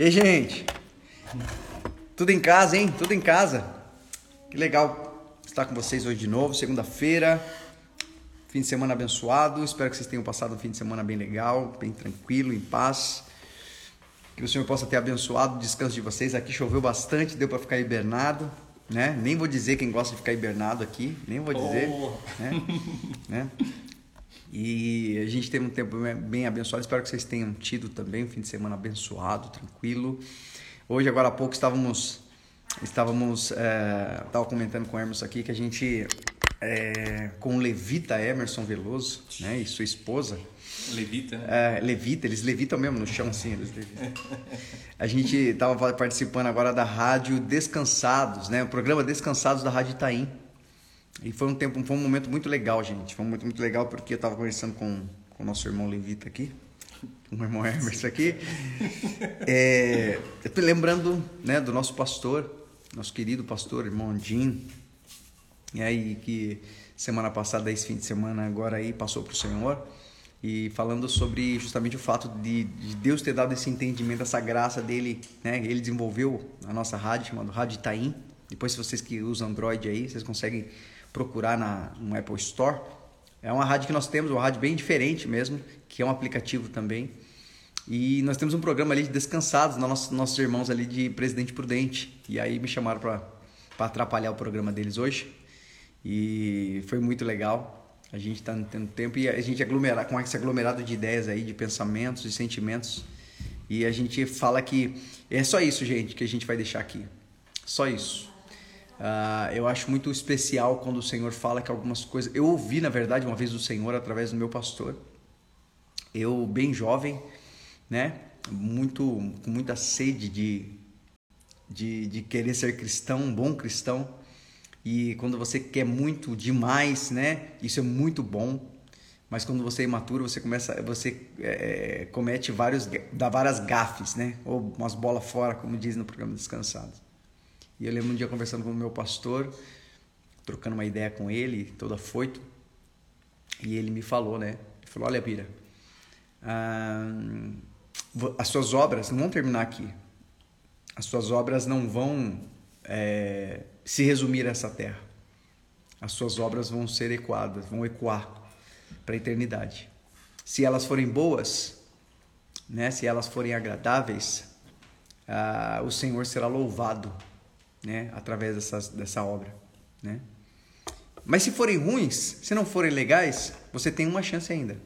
E aí, gente? Tudo em casa, hein? Tudo em casa. Que legal estar com vocês hoje de novo, segunda-feira. Fim de semana abençoado. Espero que vocês tenham passado um fim de semana bem legal, bem tranquilo, em paz. Que o Senhor possa ter abençoado o descanso de vocês. Aqui choveu bastante, deu para ficar hibernado, né? Nem vou dizer quem gosta de ficar hibernado aqui, nem vou dizer, Oh. né? né? E a gente teve um tempo bem abençoado. Espero que vocês tenham tido também um fim de semana abençoado, tranquilo. Hoje, agora há pouco, estávamos, estávamos, é, estava comentando com o Emerson aqui que a gente, é, com o Levita Emerson Veloso, né, e sua esposa, Levita, né? é, levita, eles levitam mesmo no chão, assim, eles levitam. A gente estava participando agora da rádio Descansados, né? O programa Descansados da Rádio Itaim. E foi um tempo, foi um momento muito legal, gente. Foi um momento muito legal porque eu estava conversando com, o nosso irmão Levita aqui, o irmão Emerson aqui. É, eu tô lembrando, né, do nosso pastor, nosso querido pastor, irmão Jim, e aí que semana passada, esse fim de semana agora aí passou para o Senhor e falando sobre justamente o fato de, de, Deus ter dado esse entendimento, essa graça dele, né? Ele desenvolveu a nossa rádio chamada Rádio Itaim. Depois, se vocês que usam Android aí, vocês conseguem procurar na, no Apple Store. É uma rádio que nós temos, uma rádio bem diferente mesmo, que é um aplicativo também. E nós temos um programa ali de descansados, nossos, nossos irmãos ali de Presidente Prudente. E aí me chamaram para atrapalhar o programa deles hoje. E foi muito legal. A gente está tendo tempo e a gente aglomerar com esse aglomerado de ideias aí, de pensamentos e sentimentos. E a gente fala que é só isso, gente, que a gente vai deixar aqui. Só isso. Uh, eu acho muito especial quando o Senhor fala que algumas coisas. Eu ouvi, na verdade, uma vez do Senhor através do meu pastor. Eu, bem jovem, né? Muito, com muita sede de, de, de querer ser cristão, um bom cristão. E quando você quer muito demais, né? Isso é muito bom. Mas quando você é imaturo, você começa, você é, comete vários, dá várias gafes, né? Ou umas bolas fora, como diz no programa Descansado. E eu lembro um dia conversando com o meu pastor, trocando uma ideia com ele, todo afoito. E ele me falou, né? Ele falou: Olha, Bira, ah, as suas obras não vão terminar aqui. As suas obras não vão é, se resumir a essa terra. As suas obras vão ser ecoadas, vão ecoar para a eternidade. Se elas forem boas, né? Se elas forem agradáveis, ah, o Senhor será louvado né, através dessa obra, né? Mas se forem ruins, se não forem legais, você tem uma chance ainda.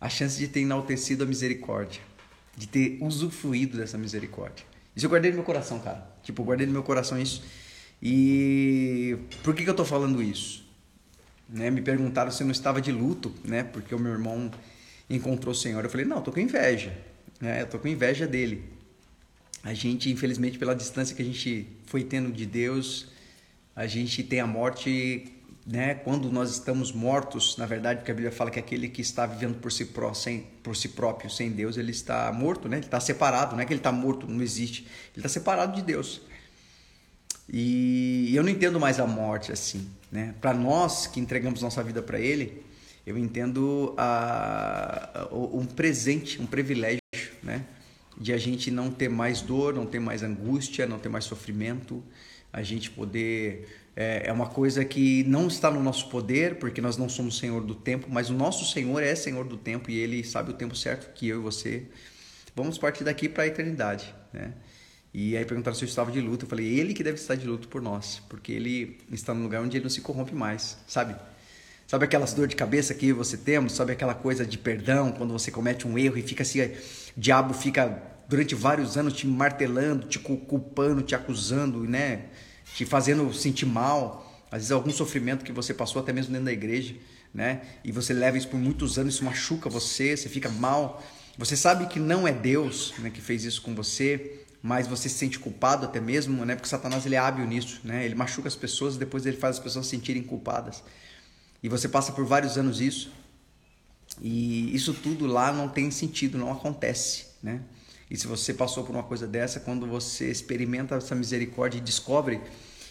A chance de ter enaltecido a misericórdia, de ter usufruído dessa misericórdia. Isso eu guardei no meu coração, cara. Tipo, eu guardei no meu coração isso. E por que, que eu tô falando isso? Né, me perguntaram se eu não estava de luto, né? Porque o meu irmão encontrou o Senhor. Eu falei, não, eu tô com inveja. Né? Eu tô com inveja dele a gente, infelizmente, pela distância que a gente foi tendo de Deus, a gente tem a morte, né? Quando nós estamos mortos, na verdade, porque a Bíblia fala que aquele que está vivendo por si, pró, sem, por si próprio, sem Deus, ele está morto, né? Ele está separado, não é que ele está morto, não existe. Ele está separado de Deus. E eu não entendo mais a morte assim, né? Para nós que entregamos nossa vida para Ele, eu entendo a, a, um presente, um privilégio, né? De a gente não ter mais dor, não ter mais angústia, não ter mais sofrimento, a gente poder é, é, uma coisa que não está no nosso poder, porque nós não somos Senhor do tempo, mas o nosso Senhor é Senhor do tempo e Ele sabe o tempo certo que eu e você vamos partir daqui para a eternidade, né? E aí perguntaram se eu estava de luto, eu falei Ele que deve estar de luto por nós, porque Ele está no lugar onde Ele não se corrompe mais, sabe? Sabe aquelas dor de cabeça que você temos? Sabe aquela coisa de perdão quando você comete um erro e fica assim, diabo fica durante vários anos te martelando, te culpando, te acusando, né? Te fazendo sentir mal. Às vezes algum sofrimento que você passou até mesmo dentro da igreja, né? E você leva isso por muitos anos, isso machuca você, você fica mal. Você sabe que não é Deus né, que fez isso com você, mas você se sente culpado até mesmo, né? Porque Satanás ele é hábil nisso, né? Ele machuca as pessoas e depois ele faz as pessoas se sentirem culpadas. E você passa por vários anos isso. E isso tudo lá não tem sentido, não acontece, né? E se você passou por uma coisa dessa, quando você experimenta essa misericórdia e descobre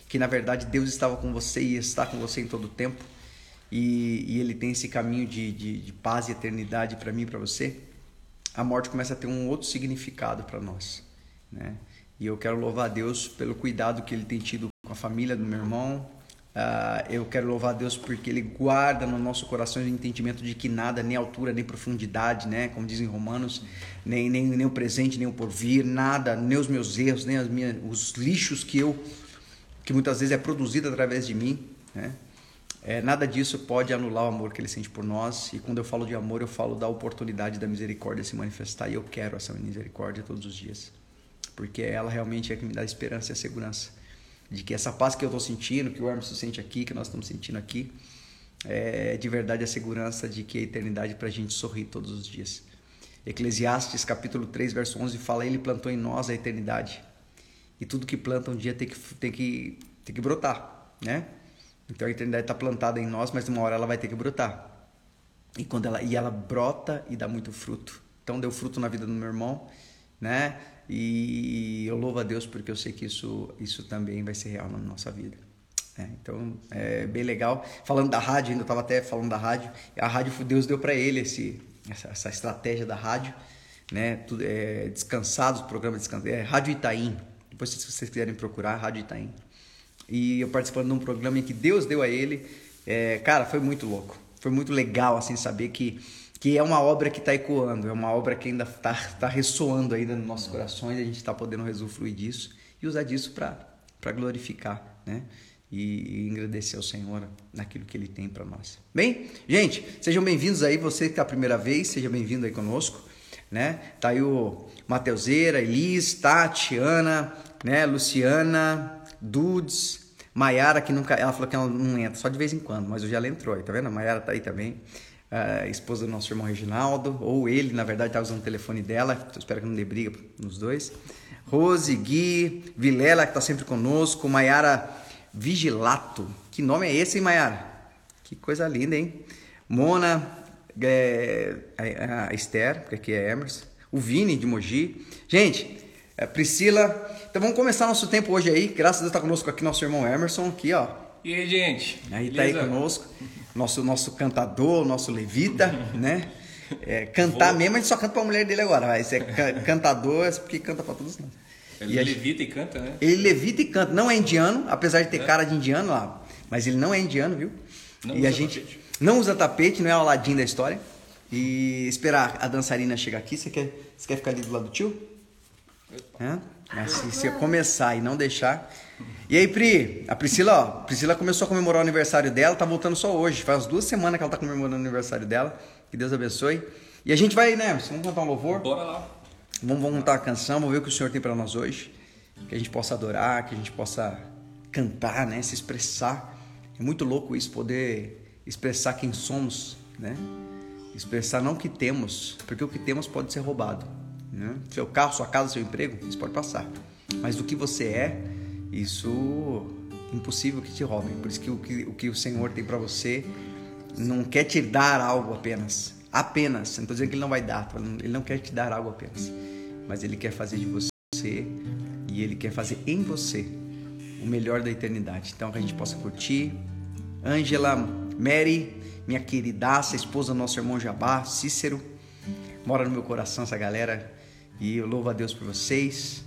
que na verdade Deus estava com você e está com você em todo o tempo, e, e Ele tem esse caminho de, de, de paz e eternidade para mim e para você, a morte começa a ter um outro significado para nós. né? E eu quero louvar a Deus pelo cuidado que Ele tem tido com a família do meu irmão. Uh, eu quero louvar Deus porque Ele guarda no nosso coração o entendimento de que nada, nem altura, nem profundidade, né? Como dizem Romanos, nem, nem, nem o presente, nem o porvir, nada, nem os meus erros, nem as minhas, os lixos que eu, que muitas vezes é produzido através de mim, né? É, nada disso pode anular o amor que ele sente por nós. E quando eu falo de amor, eu falo da oportunidade da misericórdia se manifestar. E eu quero essa misericórdia todos os dias. Porque ela realmente é que me dá esperança e a segurança de que essa paz que eu estou sentindo, que o Hermes sente aqui, que nós estamos sentindo aqui, é de verdade a segurança de que a eternidade para a gente sorrir todos os dias. Eclesiastes capítulo 3, verso 11 fala: Ele plantou em nós a eternidade. E tudo que planta um dia tem que, tem que, tem que brotar, né? Então a eternidade está plantada em nós, mas uma hora ela vai ter que brotar. E quando ela e ela brota e dá muito fruto. Então deu fruto na vida do meu irmão, né? E eu louvo a Deus porque eu sei que isso isso também vai ser real na nossa vida. É, então é bem legal. Falando da rádio, ainda estava até falando da rádio. A rádio Deus deu para ele esse essa, essa, estratégia da rádio, né? Tudo, é, descansados, programa descansado, é Rádio Itaim. Depois se vocês quiserem procurar, Rádio Itaim e eu participando de um programa que Deus deu a ele. É, cara, foi muito louco. Foi muito legal, assim, saber que, que é uma obra que está ecoando, é uma obra que ainda está tá ressoando ainda nos nossos corações, a gente está podendo usufruir disso e usar disso para glorificar, né? E, e engrandecer o Senhor naquilo que Ele tem para nós. Bem, gente, sejam bem-vindos aí, você que está a primeira vez, seja bem-vindo aí conosco, né? Tá aí o Mateuseira, Elis, Tati, Ana, né? Luciana, Dudes, Maiara, que nunca. Ela falou que ela não entra, só de vez em quando, mas hoje ela entrou aí, tá vendo? A Maiara tá aí também. Uh, esposa do nosso irmão Reginaldo, ou ele, na verdade, tá usando o telefone dela. espero que não dê briga nos dois. Rose, Gui, Vilela, que tá sempre conosco. Maiara Vigilato. Que nome é esse, hein, Maiara? Que coisa linda, hein? Mona, é, a, a Esther, porque aqui é Emerson. O Vini de Mogi. Gente, é, Priscila. Então vamos começar nosso tempo hoje aí. Graças a Deus está conosco aqui nosso irmão Emerson, aqui ó. E aí, gente? Aí tá aí conosco. Nosso, nosso cantador, nosso levita, né? É, cantar Vou... mesmo, a gente só canta pra mulher dele agora. Mas é cantador, é porque canta pra todos nós. Ele e levita e canta, né? Ele levita e canta. Não é indiano, apesar de ter é. cara de indiano lá. Mas ele não é indiano, viu? Não e a gente tapete. não usa tapete, não é o ladinho da história. E esperar a dançarina chegar aqui. Você quer, você quer ficar ali do lado do tio? É? Mas se você começar e não deixar. E aí, Pri, a Priscila, ó, a Priscila começou a comemorar o aniversário dela, tá voltando só hoje. Faz duas semanas que ela tá comemorando o aniversário dela. Que Deus abençoe. E a gente vai, né? Vamos cantar um louvor? Bora lá. Vamos, vamos cantar a canção, vamos ver o que o Senhor tem para nós hoje. Que a gente possa adorar, que a gente possa cantar, né? Se expressar. É muito louco isso, poder expressar quem somos, né? Expressar não o que temos, porque o que temos pode ser roubado. Né? Seu carro, sua casa, seu emprego, isso pode passar. Mas do que você é, isso impossível que te roubem. Por isso que o que o, que o Senhor tem para você não quer te dar algo apenas. Apenas. Não estou dizendo que Ele não vai dar. Ele não quer te dar algo apenas. Mas Ele quer fazer de você e Ele quer fazer em você o melhor da eternidade. Então que a gente possa curtir. Ângela, Mary, minha queridaça, esposa do nosso irmão Jabá, Cícero, mora no meu coração essa galera e eu louvo a Deus por vocês.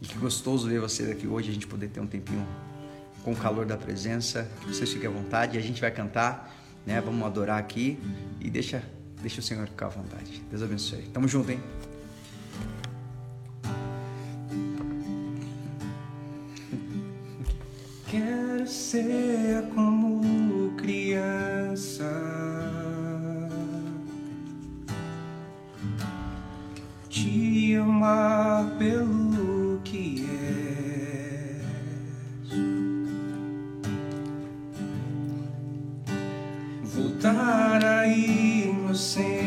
E que gostoso ver vocês aqui hoje, a gente poder ter um tempinho com o calor da presença. Que vocês fiquem à vontade. A gente vai cantar, né? Vamos adorar aqui. E deixa, deixa o Senhor ficar à vontade. Deus abençoe. Tamo junto, hein? Quero ser como criança. Te amar pelo que és. Voltar à inocência.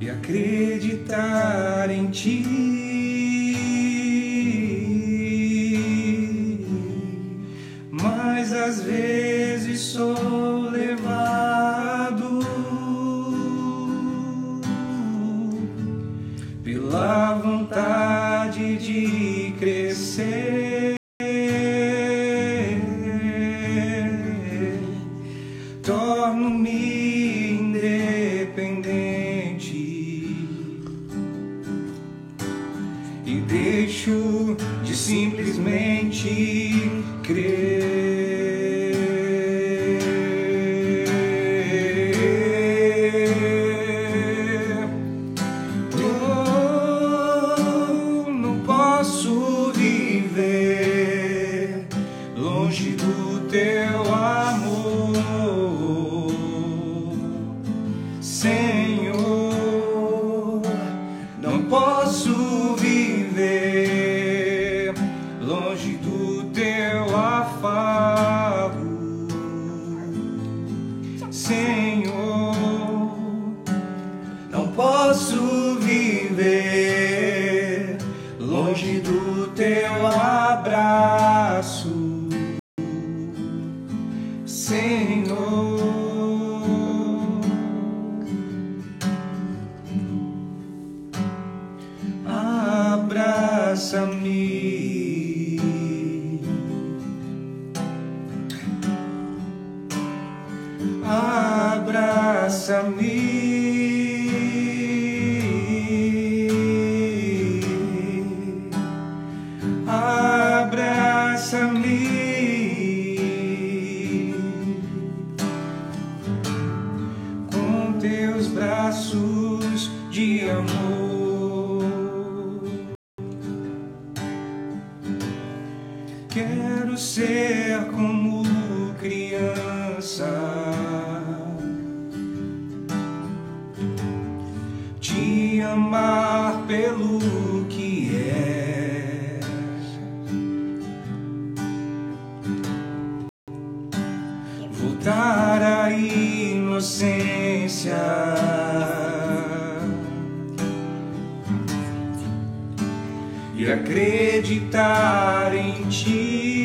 E acreditar em ti. E acreditar em ti.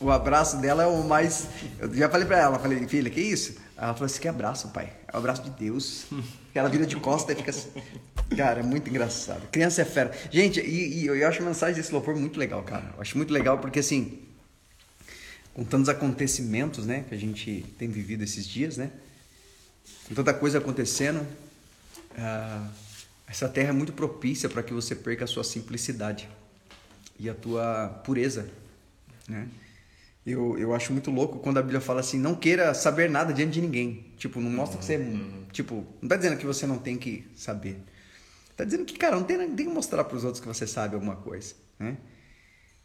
O abraço dela é o mais. Eu já falei pra ela, falei, filha, que isso? Ela falou assim: que abraço, pai. É o abraço de Deus. Ela vira de costa e fica assim. Cara, é muito engraçado. Criança é fera. Gente, e, e eu acho a mensagem desse louvor muito legal, cara. Eu acho muito legal porque, assim, com tantos acontecimentos, né, que a gente tem vivido esses dias, né, com tanta coisa acontecendo, ah, essa terra é muito propícia para que você perca a sua simplicidade e a tua pureza, né? Eu, eu acho muito louco quando a Bíblia fala assim, não queira saber nada diante de ninguém. Tipo, não mostra que você... Tipo, não tá dizendo que você não tem que saber. Tá dizendo que, cara, não tem, não tem que mostrar para os outros que você sabe alguma coisa, né?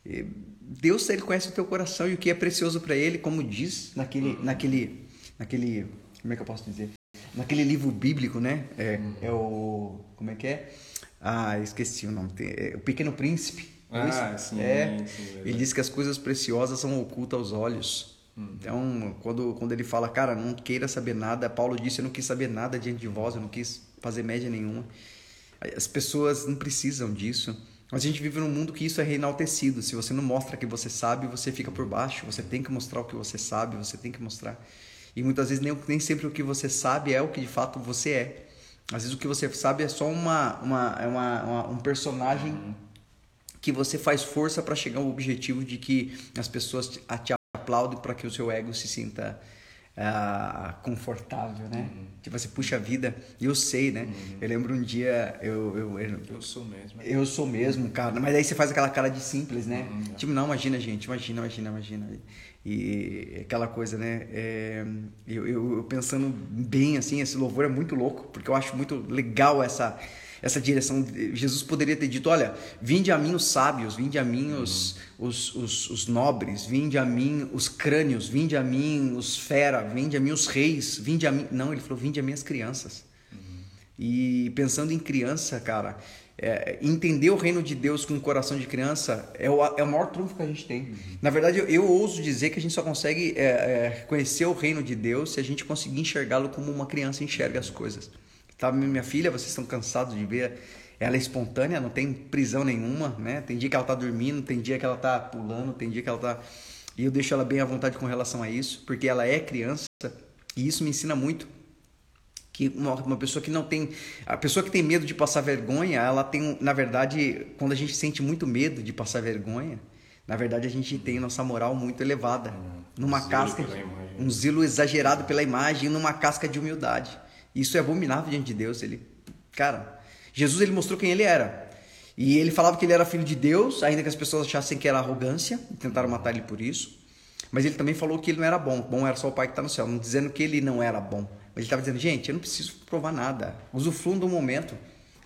E Deus, ele conhece o teu coração e o que é precioso para ele, como diz naquele, naquele, naquele, como é que eu posso dizer? Naquele livro bíblico, né? É, é o, como é que é? Ah, esqueci o nome. Tem- é o Pequeno Príncipe. Ah, sim, é. sim, ele diz que as coisas preciosas são ocultas aos olhos. Então, quando, quando ele fala, cara, não queira saber nada, Paulo disse, eu não quis saber nada diante de vós, eu não quis fazer média nenhuma. As pessoas não precisam disso. Mas a gente vive num mundo que isso é reenaltecido. Se você não mostra que você sabe, você fica por baixo. Você tem que mostrar o que você sabe, você tem que mostrar. E muitas vezes nem, nem sempre o que você sabe é o que de fato você é. Às vezes o que você sabe é só uma, uma, é uma, uma um personagem que você faz força para chegar ao objetivo de que as pessoas te, te aplaudem para que o seu ego se sinta uh, confortável, né? Uhum. Tipo assim, puxa vida, eu sei, né? Uhum. Eu lembro um dia, eu eu, eu... eu, sou mesmo. Eu sou mesmo, cara. Mas aí você faz aquela cara de simples, né? Uhum. Tipo, não, imagina, gente, imagina, imagina, imagina. E aquela coisa, né? É, eu, eu, eu pensando bem, assim, esse louvor é muito louco, porque eu acho muito legal essa essa direção. Jesus poderia ter dito: Olha, vinde a mim os sábios, vinde a mim os, uhum. os, os, os, nobres, vinde a mim os crânios, vinde a mim os fera, vinde a mim os reis, vinde a mim. Não, ele falou: Vinde a mim as crianças. Uhum. E pensando em criança, cara, é, entender o reino de Deus com o coração de criança é o, é o maior trunfo que a gente tem. Uhum. Na verdade, eu, eu, ouso dizer que a gente só consegue é, é, conhecer o reino de Deus se a gente conseguir enxergá-lo como uma criança enxerga as coisas. Tá, minha filha, vocês estão cansados de ver ela é espontânea, não tem prisão nenhuma, né? Tem dia que ela tá dormindo, tem dia que ela tá pulando, tem dia que ela tá e eu deixo ela bem à vontade com relação a isso, porque ela é criança e isso me ensina muito que uma, uma pessoa que não tem a pessoa que tem medo de passar vergonha, ela tem, na verdade, quando a gente sente muito medo de passar vergonha, na verdade a gente tem nossa moral muito elevada, hum, numa um casca, um zelo exagerado pela imagem, numa casca de humildade. Isso é abominável diante de Deus. Ele, cara, Jesus ele mostrou quem ele era. E ele falava que ele era filho de Deus, ainda que as pessoas achassem que era arrogância, tentaram matar ele por isso. Mas ele também falou que ele não era bom, bom era só o Pai que está no céu, não dizendo que ele não era bom. Mas ele estava dizendo, gente, eu não preciso provar nada, usufruam do momento.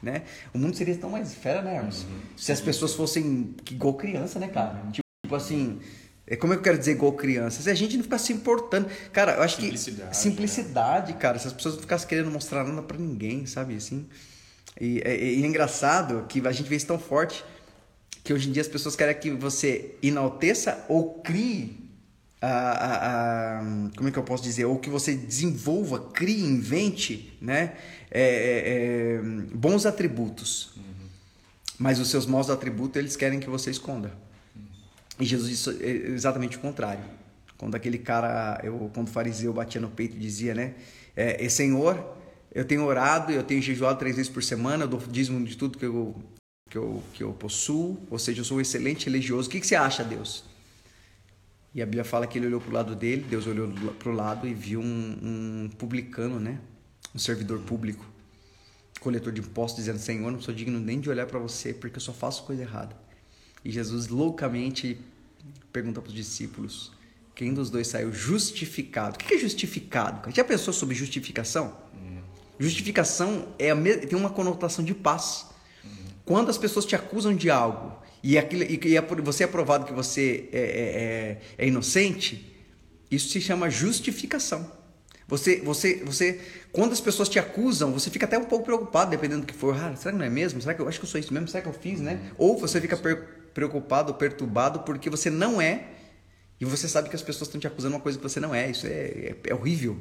Né? O mundo seria tão mais fera, né, Hermes? Uhum. Se as pessoas fossem igual criança, né, cara? Tipo assim, é como eu quero dizer igual criança? Se a gente não ficar se importando. Cara, eu acho simplicidade, que. Simplicidade, né? cara. Se as pessoas não ficassem querendo mostrar nada para ninguém, sabe? Assim. E, é, e é engraçado que a gente vê isso tão forte que hoje em dia as pessoas querem que você enalteça ou crie a, a, a, como é que eu posso dizer ou que você desenvolva crie invente né é, é, é bons atributos uhum. mas os seus maus atributos eles querem que você esconda e Jesus disse exatamente o contrário. Quando aquele cara, eu, quando o fariseu batia no peito e dizia, né? É, Senhor, eu tenho orado, eu tenho jejuado três vezes por semana, eu dou dízimo de tudo que eu, que eu, que eu possuo, ou seja, eu sou um excelente religioso. O que, que você acha, Deus? E a Bíblia fala que ele olhou para o lado dele, Deus olhou para o lado e viu um, um, publicano, né? Um servidor público, coletor de impostos, dizendo: Senhor, não sou digno nem de olhar para você, porque eu só faço coisa errada. E Jesus loucamente pergunta para os discípulos: quem dos dois saiu justificado? O que é justificado? Já pensou sobre justificação? Uhum. Justificação é tem uma conotação de paz. Uhum. Quando as pessoas te acusam de algo e, aquilo, e, é, você é provado que você é, é, é, é inocente, isso se chama justificação. Você, você, você, quando as pessoas te acusam, você fica até um pouco preocupado, dependendo do que for. Ah, será que não é mesmo? Será que eu acho que eu sou isso mesmo? Será que eu fiz, né? Uhum. Ou você fica preocupado, perturbado porque você não é e você sabe que as pessoas estão te acusando uma coisa que você não é. Isso é, é, é horrível.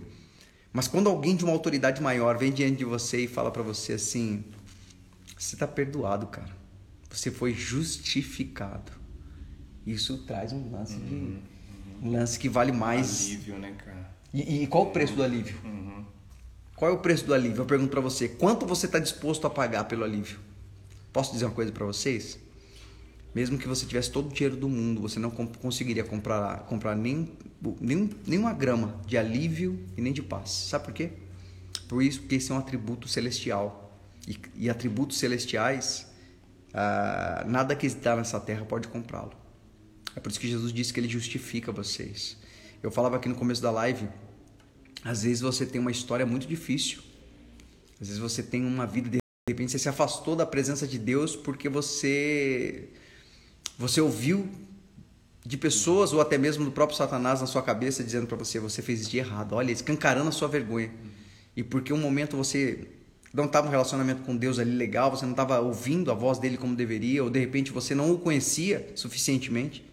Mas quando alguém de uma autoridade maior vem diante de você e fala para você assim: você está perdoado, cara. Você foi justificado. Isso traz um lance uhum, de uhum. um lance que vale mais. Alívio, né, cara? E, e qual o preço do alívio? Uhum. Qual é o preço do alívio? Eu pergunto para você: quanto você está disposto a pagar pelo alívio? Posso dizer uma coisa para vocês? Mesmo que você tivesse todo o dinheiro do mundo, você não conseguiria comprar, comprar nem, nem, nem uma grama de alívio e nem de paz. Sabe por quê? Por isso, porque esse é um atributo celestial. E, e atributos celestiais, ah, nada que está nessa terra pode comprá-lo. É por isso que Jesus disse que ele justifica vocês. Eu falava aqui no começo da live, às vezes você tem uma história muito difícil. Às vezes você tem uma vida de repente você se afastou da presença de Deus porque você você ouviu de pessoas ou até mesmo do próprio Satanás na sua cabeça dizendo para você, você fez de errado, olha, escancarando a sua vergonha. E porque um momento você não estava um relacionamento com Deus ali legal, você não estava ouvindo a voz dele como deveria, ou de repente você não o conhecia suficientemente,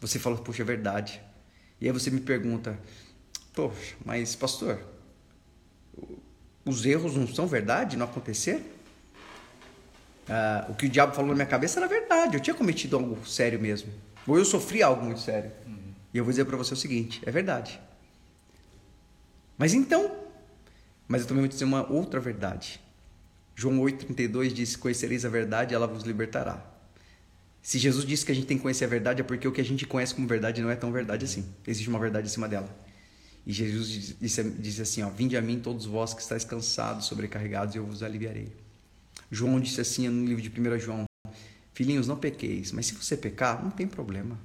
você fala, poxa, é verdade. E aí você me pergunta, poxa, mas pastor, os erros não são verdade, não acontecer? Ah, o que o diabo falou na minha cabeça era verdade, eu tinha cometido algo sério mesmo. Ou eu sofri algo muito sério. Uhum. E eu vou dizer para você o seguinte: é verdade. Mas então, mas eu também vou dizer uma outra verdade. João 8,32 diz: Conhecereis a verdade ela vos libertará. Se Jesus disse que a gente tem que conhecer a verdade, é porque o que a gente conhece como verdade não é tão verdade assim. Existe uma verdade acima dela. E Jesus disse, disse assim: ó, Vinde a mim, todos vós que estáis cansados, sobrecarregados, e eu vos aliviarei. João disse assim no livro de 1 João: Filhinhos, não pequeis, mas se você pecar, não tem problema.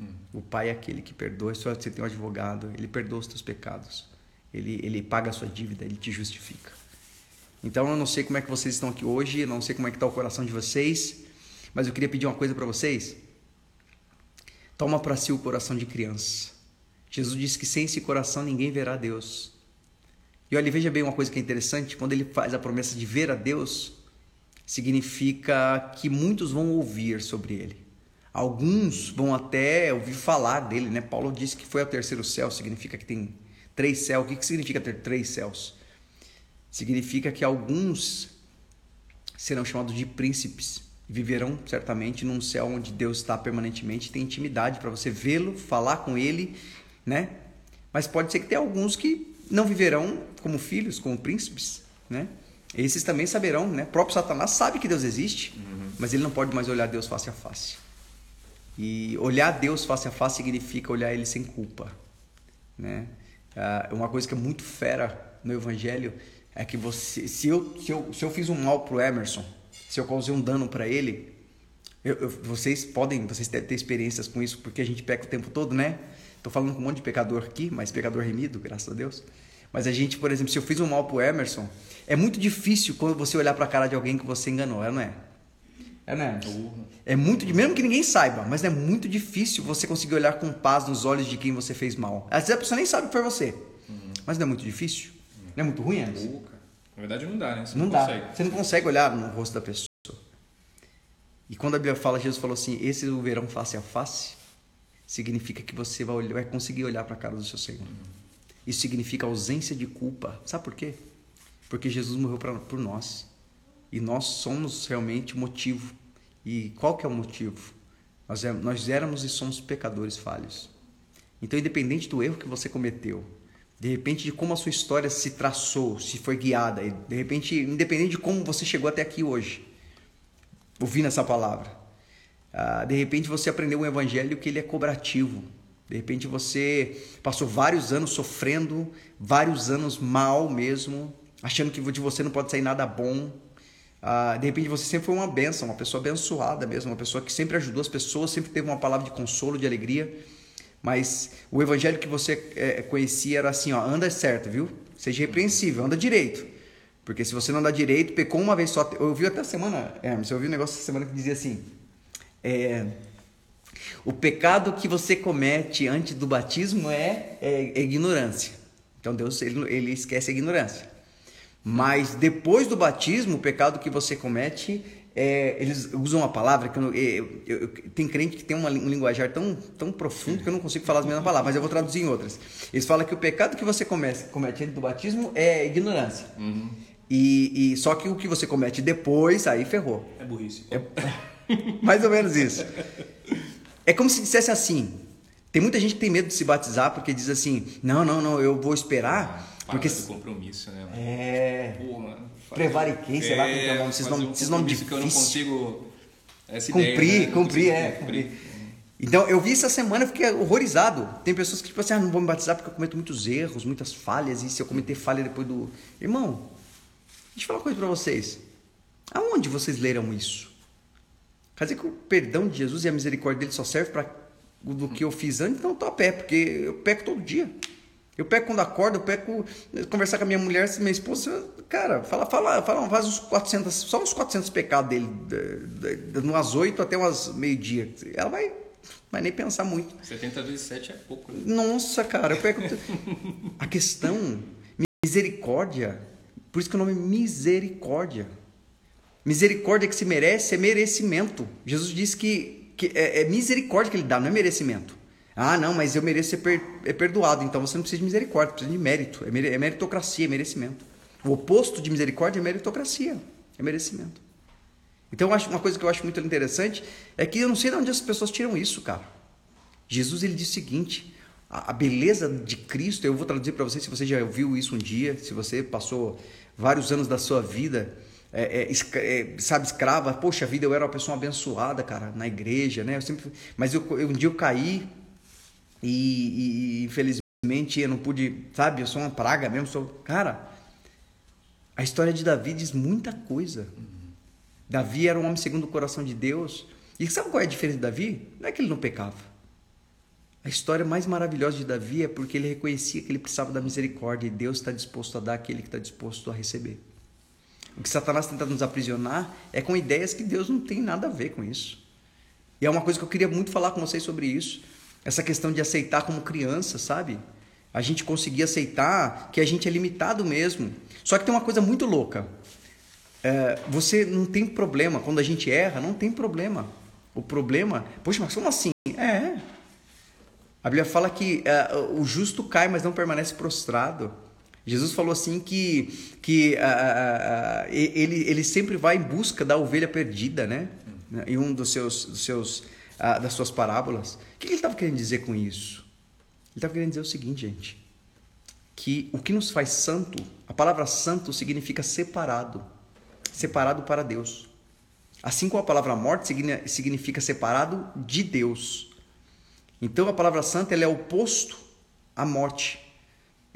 Hum. O Pai é aquele que perdoa. Se você tem um advogado, ele perdoa os teus pecados. Ele, ele paga a sua dívida, ele te justifica. Então eu não sei como é que vocês estão aqui hoje, não sei como é que está o coração de vocês, mas eu queria pedir uma coisa para vocês. Toma para si o coração de criança. Jesus disse que sem esse coração ninguém verá Deus. E olha, veja bem uma coisa que é interessante, quando ele faz a promessa de ver a Deus, significa que muitos vão ouvir sobre ele. Alguns vão até ouvir falar dele, né? Paulo disse que foi ao terceiro céu, significa que tem três céus. O que, que significa ter três céus? Significa que alguns serão chamados de príncipes e viverão certamente num céu onde Deus está permanentemente, tem intimidade para você vê-lo, falar com ele, né? Mas pode ser que tenha alguns que não viverão como filhos, como príncipes, né? Esses também saberão, né? O próprio Satanás sabe que Deus existe, uhum. mas ele não pode mais olhar Deus face a face. E olhar Deus face a face significa olhar Ele sem culpa, né? Ah, uma coisa que é muito fera no Evangelho é que você, se eu, se eu, se eu fiz um mal pro Emerson, se eu causei um dano para ele, eu, eu, vocês podem, vocês devem ter experiências com isso, porque a gente peca o tempo todo, né? Tô falando com um monte de pecador aqui, mas pecador remido, graças a Deus. Mas a gente, por exemplo, se eu fiz um mal pro Emerson, é muito difícil quando você olhar para a cara de alguém que você enganou, é, não é? É, né? É muito, mesmo que ninguém saiba, mas é muito difícil você conseguir olhar com paz nos olhos de quem você fez mal. Às vezes a pessoa nem sabe que foi você, uhum. mas não é muito difícil? Uhum. Não é muito ruim, Anderson? Na verdade não dá, né? Você não, não dá. Consegue. Você não consegue olhar no rosto da pessoa. E quando a Bíblia fala, Jesus falou assim: esse o verão face a face, significa que você vai, olhar, vai conseguir olhar para a cara do seu Senhor. Uhum. Isso significa ausência de culpa. Sabe por quê? Porque Jesus morreu pra, por nós. E nós somos realmente o motivo. E qual que é o motivo? Nós, é, nós éramos e somos pecadores falhos. Então, independente do erro que você cometeu, de repente de como a sua história se traçou, se foi guiada, de repente, independente de como você chegou até aqui hoje, ouvindo essa palavra, ah, de repente você aprendeu um evangelho que ele é cobrativo. De repente você passou vários anos sofrendo, vários anos mal mesmo, achando que de você não pode sair nada bom. Ah, de repente você sempre foi uma benção, uma pessoa abençoada mesmo, uma pessoa que sempre ajudou as pessoas, sempre teve uma palavra de consolo, de alegria. Mas o evangelho que você é, conhecia era assim, ó, anda certo, viu? Seja repreensível, anda direito. Porque se você não andar direito, pecou uma vez só. Eu ouvi até a semana, Hermes, eu ouvi um negócio essa semana que dizia assim: é, o pecado que você comete antes do batismo é, é, é ignorância. Então Deus ele, ele esquece a ignorância. Mas depois do batismo, o pecado que você comete, é, eles usam uma palavra que eu, eu, eu, tem crente que tem uma, um linguajar tão, tão profundo que eu não consigo falar as mesmas palavras, mas eu vou traduzir em outras. Eles falam que o pecado que você comete, comete antes do batismo é ignorância. Uhum. E, e, só que o que você comete depois, aí ferrou. É burrice. É, mais ou menos isso. É como se dissesse assim. Tem muita gente que tem medo de se batizar porque diz assim: não, não, não, eu vou esperar porque do compromisso, né? Mano? É. Mano. Prevariquei, sei lá como é o nome. Esses nomes, esses nomes difíceis. que eu não consigo. Essa cumprir, ideia, né? cumprir, é. Cumprir. Então, eu vi essa semana, eu fiquei horrorizado. Tem pessoas que, tipo assim, ah, não vou me batizar porque eu cometo muitos erros, muitas falhas, e se eu cometer falha depois do. Irmão, deixa eu falar uma coisa pra vocês. Aonde vocês leram isso? Quer dizer que o perdão de Jesus e a misericórdia dele só serve para do que eu fiz antes? Então, eu tô a pé, porque eu peco todo dia. Eu pego quando acordo, eu pego conversar com a minha mulher, minha esposa, cara, fala, fala, fala, faz uns 400, só uns 400 pecados dele, de, umas 8 até umas meio-dia. Ela vai, vai nem pensar muito. 70 vezes 7 é pouco. Né? Nossa, cara, eu pego. a questão, misericórdia, Por isso que o nome é misericórdia. Misericórdia que se merece é merecimento. Jesus disse que, que é, é misericórdia que ele dá, não é merecimento. Ah, não, mas eu mereço ser per, é perdoado. Então você não precisa de misericórdia, precisa de mérito. É, mer, é meritocracia, é merecimento. O oposto de misericórdia é meritocracia, é merecimento. Então, eu acho, uma coisa que eu acho muito interessante é que eu não sei de onde as pessoas tiram isso, cara. Jesus ele diz o seguinte: a, beleza de Cristo, eu vou traduzir para você se você já ouviu isso um dia, se você passou vários anos da sua vida, é, é, é, sabe, escrava. Poxa vida, eu era uma pessoa abençoada, cara, na igreja, né? Eu sempre, mas eu, um dia eu caí e, e, infelizmente eu não pude, sabe? Eu sou uma praga mesmo, sou, cara. A história de Davi diz muita coisa. Davi era um homem segundo o coração de Deus. E sabe qual é a diferença de Davi? Não é que ele não pecava. A história mais maravilhosa de Davi é porque ele reconhecia que ele precisava da misericórdia e Deus está disposto a dar aquele que está disposto a receber. O que Satanás tenta nos aprisionar é com ideias que Deus não tem nada a ver com isso. E é uma coisa que eu queria muito falar com vocês sobre isso. Essa questão de aceitar como criança, sabe? A gente conseguir aceitar que a gente é limitado mesmo. Só que tem uma coisa muito louca. É, você não tem problema. Quando a gente erra, não tem problema. O problema. Poxa, mas como assim? É. A Bíblia fala que é, o justo cai, mas não permanece prostrado. Jesus falou assim que, que uh, uh, ele, ele sempre vai em busca da ovelha perdida, né? Em um dos seus, dos seus, das suas parábolas. O que ele estava querendo dizer com isso? Ele estava querendo dizer o seguinte, gente, que o que nos faz santo, a palavra santo significa separado, separado para Deus. Assim como a palavra morte significa separado de Deus. Então a palavra santa é oposto à morte.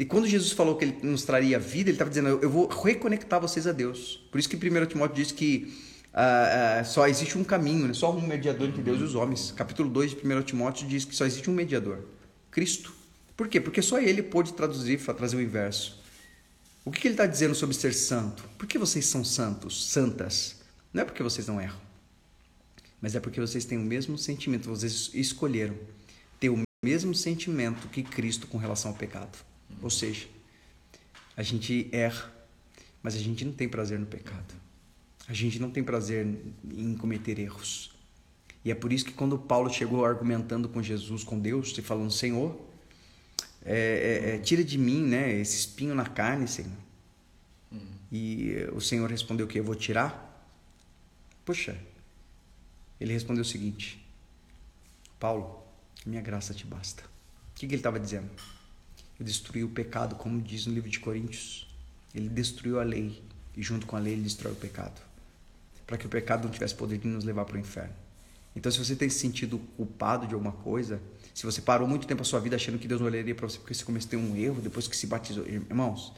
E quando Jesus falou que ele nos traria vida, ele estava dizendo: Eu vou reconectar vocês a Deus. Por isso que 1 Timóteo diz que uh, uh, só existe um caminho, né? só um mediador entre Deus e os homens. Capítulo 2 de 1 Timóteo diz que só existe um mediador: Cristo. Por quê? Porque só ele pôde traduzir, trazer o inverso. O que ele está dizendo sobre ser santo? Por que vocês são santos, santas? Não é porque vocês não erram, mas é porque vocês têm o mesmo sentimento, vocês escolheram ter o mesmo sentimento que Cristo com relação ao pecado. Ou seja, a gente erra, mas a gente não tem prazer no pecado. A gente não tem prazer em cometer erros. E é por isso que quando Paulo chegou argumentando com Jesus, com Deus, e falando, Senhor, é, é, é, tira de mim né, esse espinho na carne, Senhor. Hum. E o Senhor respondeu que eu vou tirar. Poxa, ele respondeu o seguinte: Paulo, minha graça te basta. O que, que ele estava dizendo? Destruiu o pecado, como diz no livro de Coríntios. Ele destruiu a lei e junto com a lei ele destrói o pecado, para que o pecado não tivesse poder de nos levar para o inferno. Então, se você tem se sentido culpado de alguma coisa, se você parou muito tempo a sua vida achando que Deus não olharia para você porque você cometeu um erro depois que se batizou, irmãos,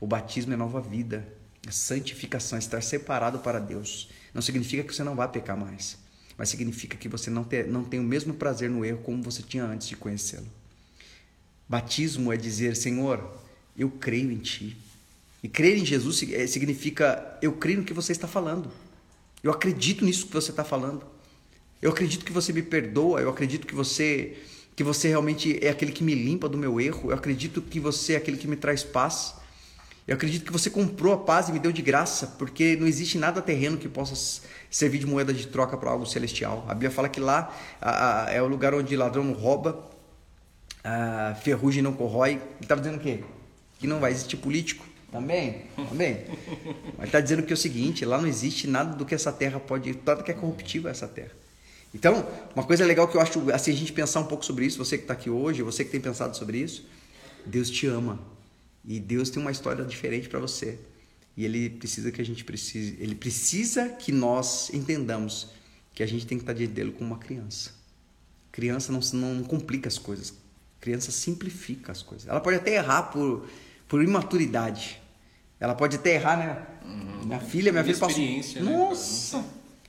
o batismo é nova vida, é santificação, é estar separado para Deus. Não significa que você não vai pecar mais, mas significa que você não, ter, não tem o mesmo prazer no erro como você tinha antes de conhecê-lo. Batismo é dizer, Senhor, eu creio em Ti. E crer em Jesus eh, significa eu creio no que você está falando. Eu acredito nisso que você está falando. Eu acredito que você me perdoa. Eu acredito que você que você realmente é aquele que me limpa do meu erro. Eu acredito que você é aquele que me traz paz. Eu acredito que você comprou a paz e me deu de graça, porque não existe nada terreno que possa servir de moeda de troca para algo celestial. A Bíblia fala que lá a, a, é o lugar onde ladrão rouba, a ferrugem não corrói. Ele estava dizendo o quê? Que não vai existir político. Também, também. Mas está dizendo que é o seguinte: lá não existe nada do que essa terra pode. Nada que é corruptível essa terra. Então, uma coisa legal que eu acho, assim, a gente pensar um pouco sobre isso, você que está aqui hoje, você que tem pensado sobre isso, Deus te ama. E Deus tem uma história diferente para você. E Ele precisa que a gente precise, Ele precisa que nós entendamos que a gente tem que estar diante dele como uma criança. Criança não, não complica as coisas. Criança simplifica as coisas. Ela pode até errar por, por imaturidade. Ela pode até errar, né? Uhum. Minha filha, minha filha passou. Né, Nossa!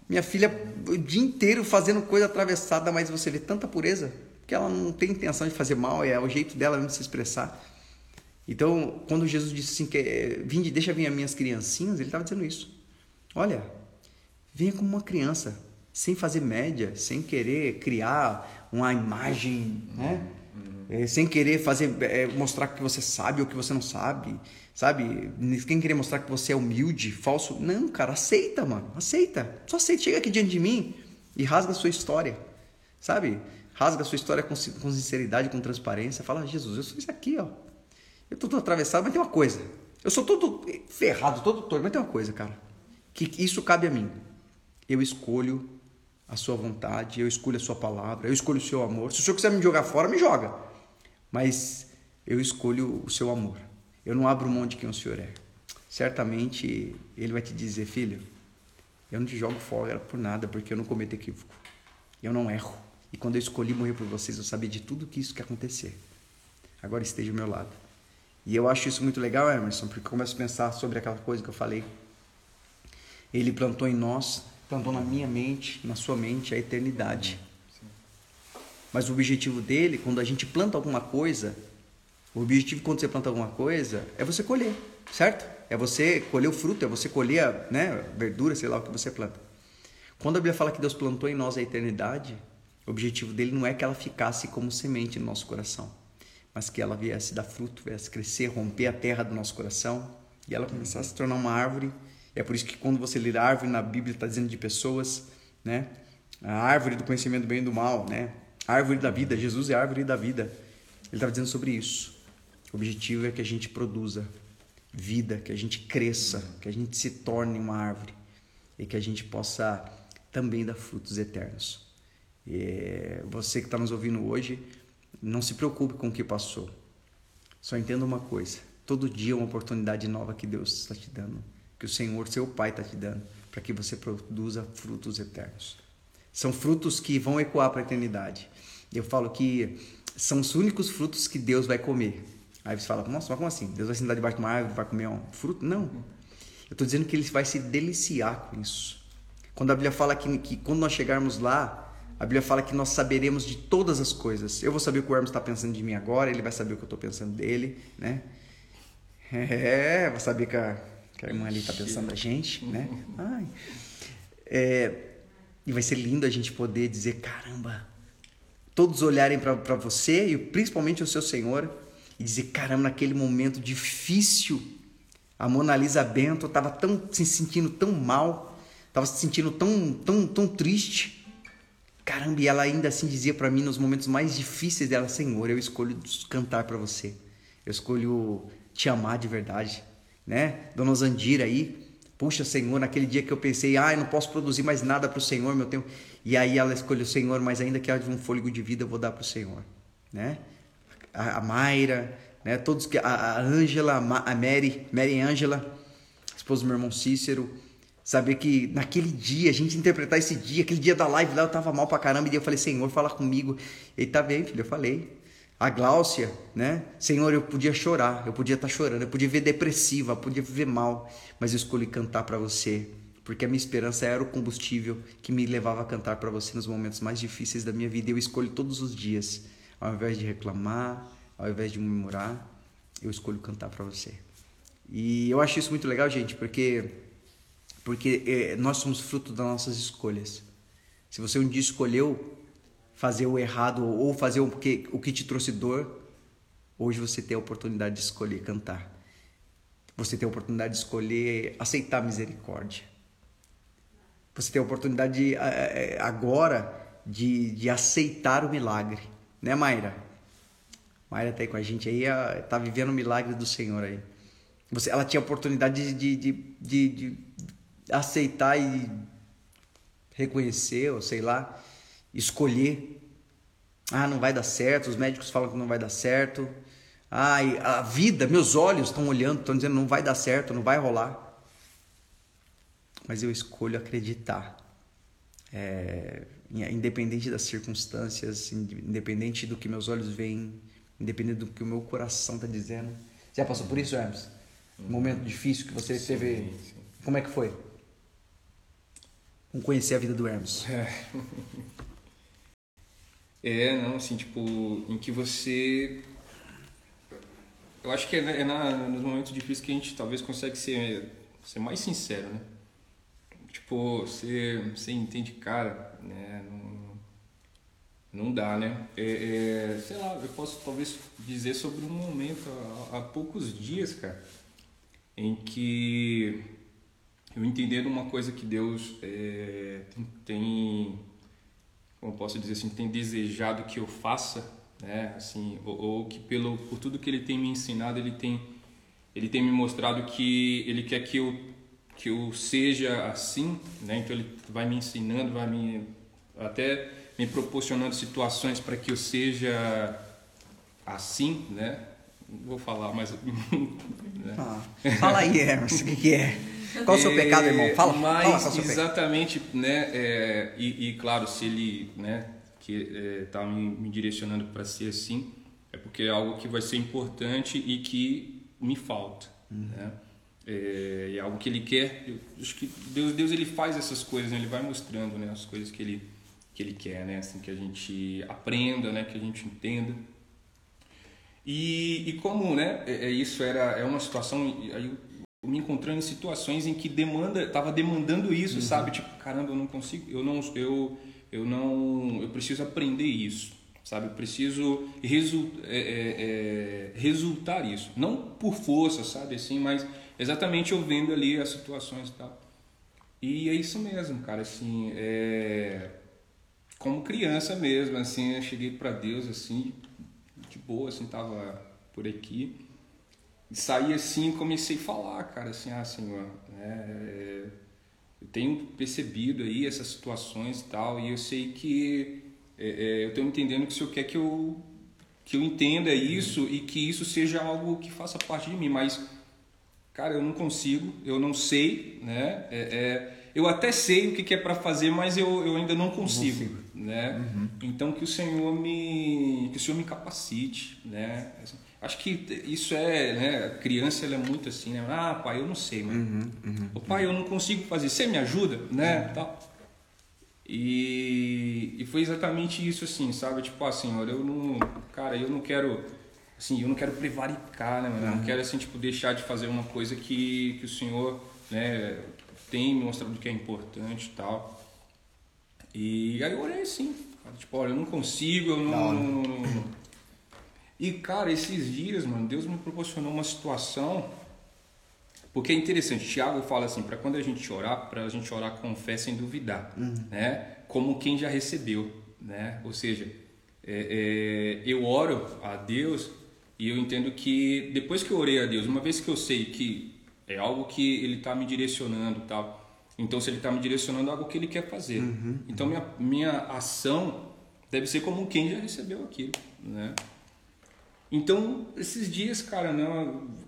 Minha filha o dia inteiro fazendo coisa atravessada, mas você vê tanta pureza que ela não tem intenção de fazer mal, é o jeito dela mesmo de se expressar. Então, quando Jesus disse assim, que, Vinde, deixa vir as minhas criancinhas, ele estava dizendo isso. Olha, venha como uma criança, sem fazer média, sem querer criar uma imagem, né? É, sem querer fazer é, mostrar que você sabe ou que você não sabe, sabe? Sem querer mostrar que você é humilde, falso. Não, cara, aceita, mano, aceita. Só aceita, chega aqui diante de mim e rasga a sua história, sabe? Rasga a sua história com, com sinceridade, com transparência. Fala, Jesus, eu sou isso aqui, ó. Eu tô todo atravessado, mas tem uma coisa. Eu sou todo ferrado, todo torto, mas tem uma coisa, cara. Que isso cabe a mim. Eu escolho a sua vontade, eu escolho a sua palavra, eu escolho o seu amor. Se o senhor quiser me jogar fora, me joga. Mas eu escolho o seu amor. Eu não abro mão de quem o senhor é. Certamente ele vai te dizer, filho, eu não te jogo fora por nada, porque eu não cometo equívoco. Eu não erro. E quando eu escolhi morrer por vocês, eu sabia de tudo que isso que ia acontecer. Agora esteja ao meu lado. E eu acho isso muito legal, Emerson, porque eu começo a pensar sobre aquela coisa que eu falei. Ele plantou em nós, plantou na minha mente, na sua mente, a eternidade. Mas o objetivo dele, quando a gente planta alguma coisa, o objetivo quando você planta alguma coisa é você colher, certo? É você colher o fruto, é você colher a né, verdura, sei lá o que você planta. Quando a Bíblia fala que Deus plantou em nós a eternidade, o objetivo dele não é que ela ficasse como semente no nosso coração, mas que ela viesse dar fruto, viesse crescer, romper a terra do nosso coração e ela começasse a se tornar uma árvore. É por isso que quando você ler árvore na Bíblia está dizendo de pessoas, né? A árvore do conhecimento do bem e do mal, né? Árvore da vida, Jesus é a árvore da vida. Ele estava dizendo sobre isso. O objetivo é que a gente produza vida, que a gente cresça, que a gente se torne uma árvore e que a gente possa também dar frutos eternos. E você que está nos ouvindo hoje, não se preocupe com o que passou. Só entenda uma coisa: todo dia é uma oportunidade nova que Deus está te dando, que o Senhor, seu Pai, está te dando, para que você produza frutos eternos. São frutos que vão ecoar para a eternidade. Eu falo que são os únicos frutos que Deus vai comer. Aí você fala, nossa, mas como assim? Deus vai sentar debaixo de uma árvore vai comer um fruto? Não. Eu estou dizendo que ele vai se deliciar com isso. Quando a Bíblia fala que, que quando nós chegarmos lá, a Bíblia fala que nós saberemos de todas as coisas. Eu vou saber o que o Hermes está pensando de mim agora, ele vai saber o que eu estou pensando dele, né? É, vou saber que a, que a irmã ali está pensando da gente, né? Ai. É, e vai ser lindo a gente poder dizer, caramba, todos olharem para você e principalmente o seu Senhor e dizer, caramba, naquele momento difícil, a Mona Lisa Bento estava tão se sentindo tão mal, estava se sentindo tão, tão, tão triste, Caramba, e ela ainda assim dizia para mim nos momentos mais difíceis dela, Senhor, eu escolho cantar para você. Eu escolho te amar de verdade, né? Dona Zandira aí, puxa, Senhor, naquele dia que eu pensei, ah, eu não posso produzir mais nada para o Senhor, meu tempo. E aí ela escolheu o Senhor, mas ainda que haja um fôlego de vida, eu vou dar para o Senhor, né? A, a Mayra, né? Todos que a Ângela, a, a Mary, Mary Ângela, esposa do meu irmão Cícero, Saber que naquele dia, a gente interpretar esse dia, aquele dia da live lá, eu tava mal pra caramba, e eu falei, Senhor, fala comigo. Ele tá bem, filho, eu falei. A Gláucia, né? Senhor, eu podia chorar, eu podia estar tá chorando, eu podia ver depressiva, eu podia ver mal, mas eu escolhi cantar para você, porque a minha esperança era o combustível que me levava a cantar para você nos momentos mais difíceis da minha vida. Eu escolho todos os dias, ao invés de reclamar, ao invés de murmurar, eu escolho cantar para você. E eu acho isso muito legal, gente, porque porque é, nós somos fruto das nossas escolhas. Se você um dia escolheu fazer o errado ou fazer o que, o que te trouxe dor, hoje você tem a oportunidade de escolher cantar. Você tem a oportunidade de escolher aceitar a misericórdia. Você tem a oportunidade de, agora de, de aceitar o milagre. Né, Mayra? Mayra tá aí com a gente aí, tá vivendo o milagre do Senhor aí. Você, ela tinha a oportunidade de, de, de, de aceitar e reconhecer, ou sei lá, escolher. Ah, não vai dar certo, os médicos falam que não vai dar certo. Ah, a vida, meus olhos estão olhando, estão dizendo não vai dar certo, não vai rolar. Mas eu escolho acreditar. É, independente das circunstâncias, independente do que meus olhos veem, independente do que o meu coração está dizendo. Já passou por isso, Hermes? Um momento difícil que você sim, teve. Sim. Como é que foi? Vamos conhecer a vida do Hermes. É. é, não, assim, tipo, em que você. Eu acho que é, é na, nos momentos difíceis que a gente talvez consegue ser, ser mais sincero, né? Tipo, você, você entende, cara, né? Não, Não dá, né? É, é, sei lá, eu posso talvez dizer sobre um momento há, há poucos dias, cara, em que eu entendendo uma coisa que Deus é, tem, como posso dizer assim, tem desejado que eu faça, né? Assim, ou, ou, que pelo por tudo que Ele tem me ensinado, Ele tem Ele tem me mostrado que Ele quer que eu que eu seja assim, né? Então Ele vai me ensinando, vai me até me proporcionando situações para que eu seja assim, né? Vou falar, mas. Né? Ah, fala aí, Hermes, o que, que, é? Qual o seu pecado, irmão? Fala, mas, fala exatamente, né? É, e, e, claro, se ele, né, que está é, me, me, direcionando para ser assim, é porque é algo que vai ser importante e que me falta, uhum. né? É, é algo que ele quer. Eu, acho que Deus, Deus ele faz essas coisas, né? ele vai mostrando, né, as coisas que ele que ele quer, né? Assim, que a gente aprenda, né? Que a gente entenda. E, e como, né? É, é isso era é uma situação aí eu me encontrando em situações em que demanda, tava demandando isso, uhum. sabe? Tipo, caramba, eu não consigo, eu não, eu, eu não, eu preciso aprender isso, sabe? Eu preciso result, é, é, é, resultar isso, não por força, sabe? Assim, mas exatamente eu vendo ali as situações e tal. E é isso mesmo, cara. Assim, é, como criança mesmo, assim, eu cheguei para Deus assim, de boa, assim, tava por aqui. E saí assim, comecei a falar, cara, assim, ah, Senhor, né, eu tenho percebido aí essas situações e tal, e eu sei que é, é, eu estou entendendo que o Senhor quer que eu que eu entenda isso e que isso seja algo que faça parte de mim, mas cara, eu não consigo, eu não sei, né? É, é eu até sei o que é para fazer, mas eu, eu ainda não consigo, consigo. né? Uhum. Então que o Senhor me que o Senhor me capacite, né? Acho que isso é, né? A criança ela é muito assim, né? Ah, pai, eu não sei, mano. Uhum, uhum, o pai, eu não consigo fazer. Você me ajuda, né? Uhum. Tal. E, e foi exatamente isso, assim, sabe? Tipo, ah, Senhor, eu não, cara, eu não quero, assim, eu não quero prevaricar, né? Mano? Eu não quero assim, tipo, deixar de fazer uma coisa que, que o Senhor, né? tem me mostrado que é importante e tal. E aí eu orei assim, tipo, olha, eu não consigo, eu não, não, não, não, E cara, esses dias, mano, Deus me proporcionou uma situação porque é interessante, Tiago fala assim, para quando a gente orar, para a gente orar com fé sem duvidar, uhum. né? Como quem já recebeu, né? Ou seja, é, é, eu oro a Deus e eu entendo que depois que eu orei a Deus, uma vez que eu sei que é algo que ele está me direcionando tal. Então, se ele está me direcionando, é algo que ele quer fazer. Uhum. Então, minha, minha ação deve ser como quem já recebeu aquilo, né? Então, esses dias, cara, né,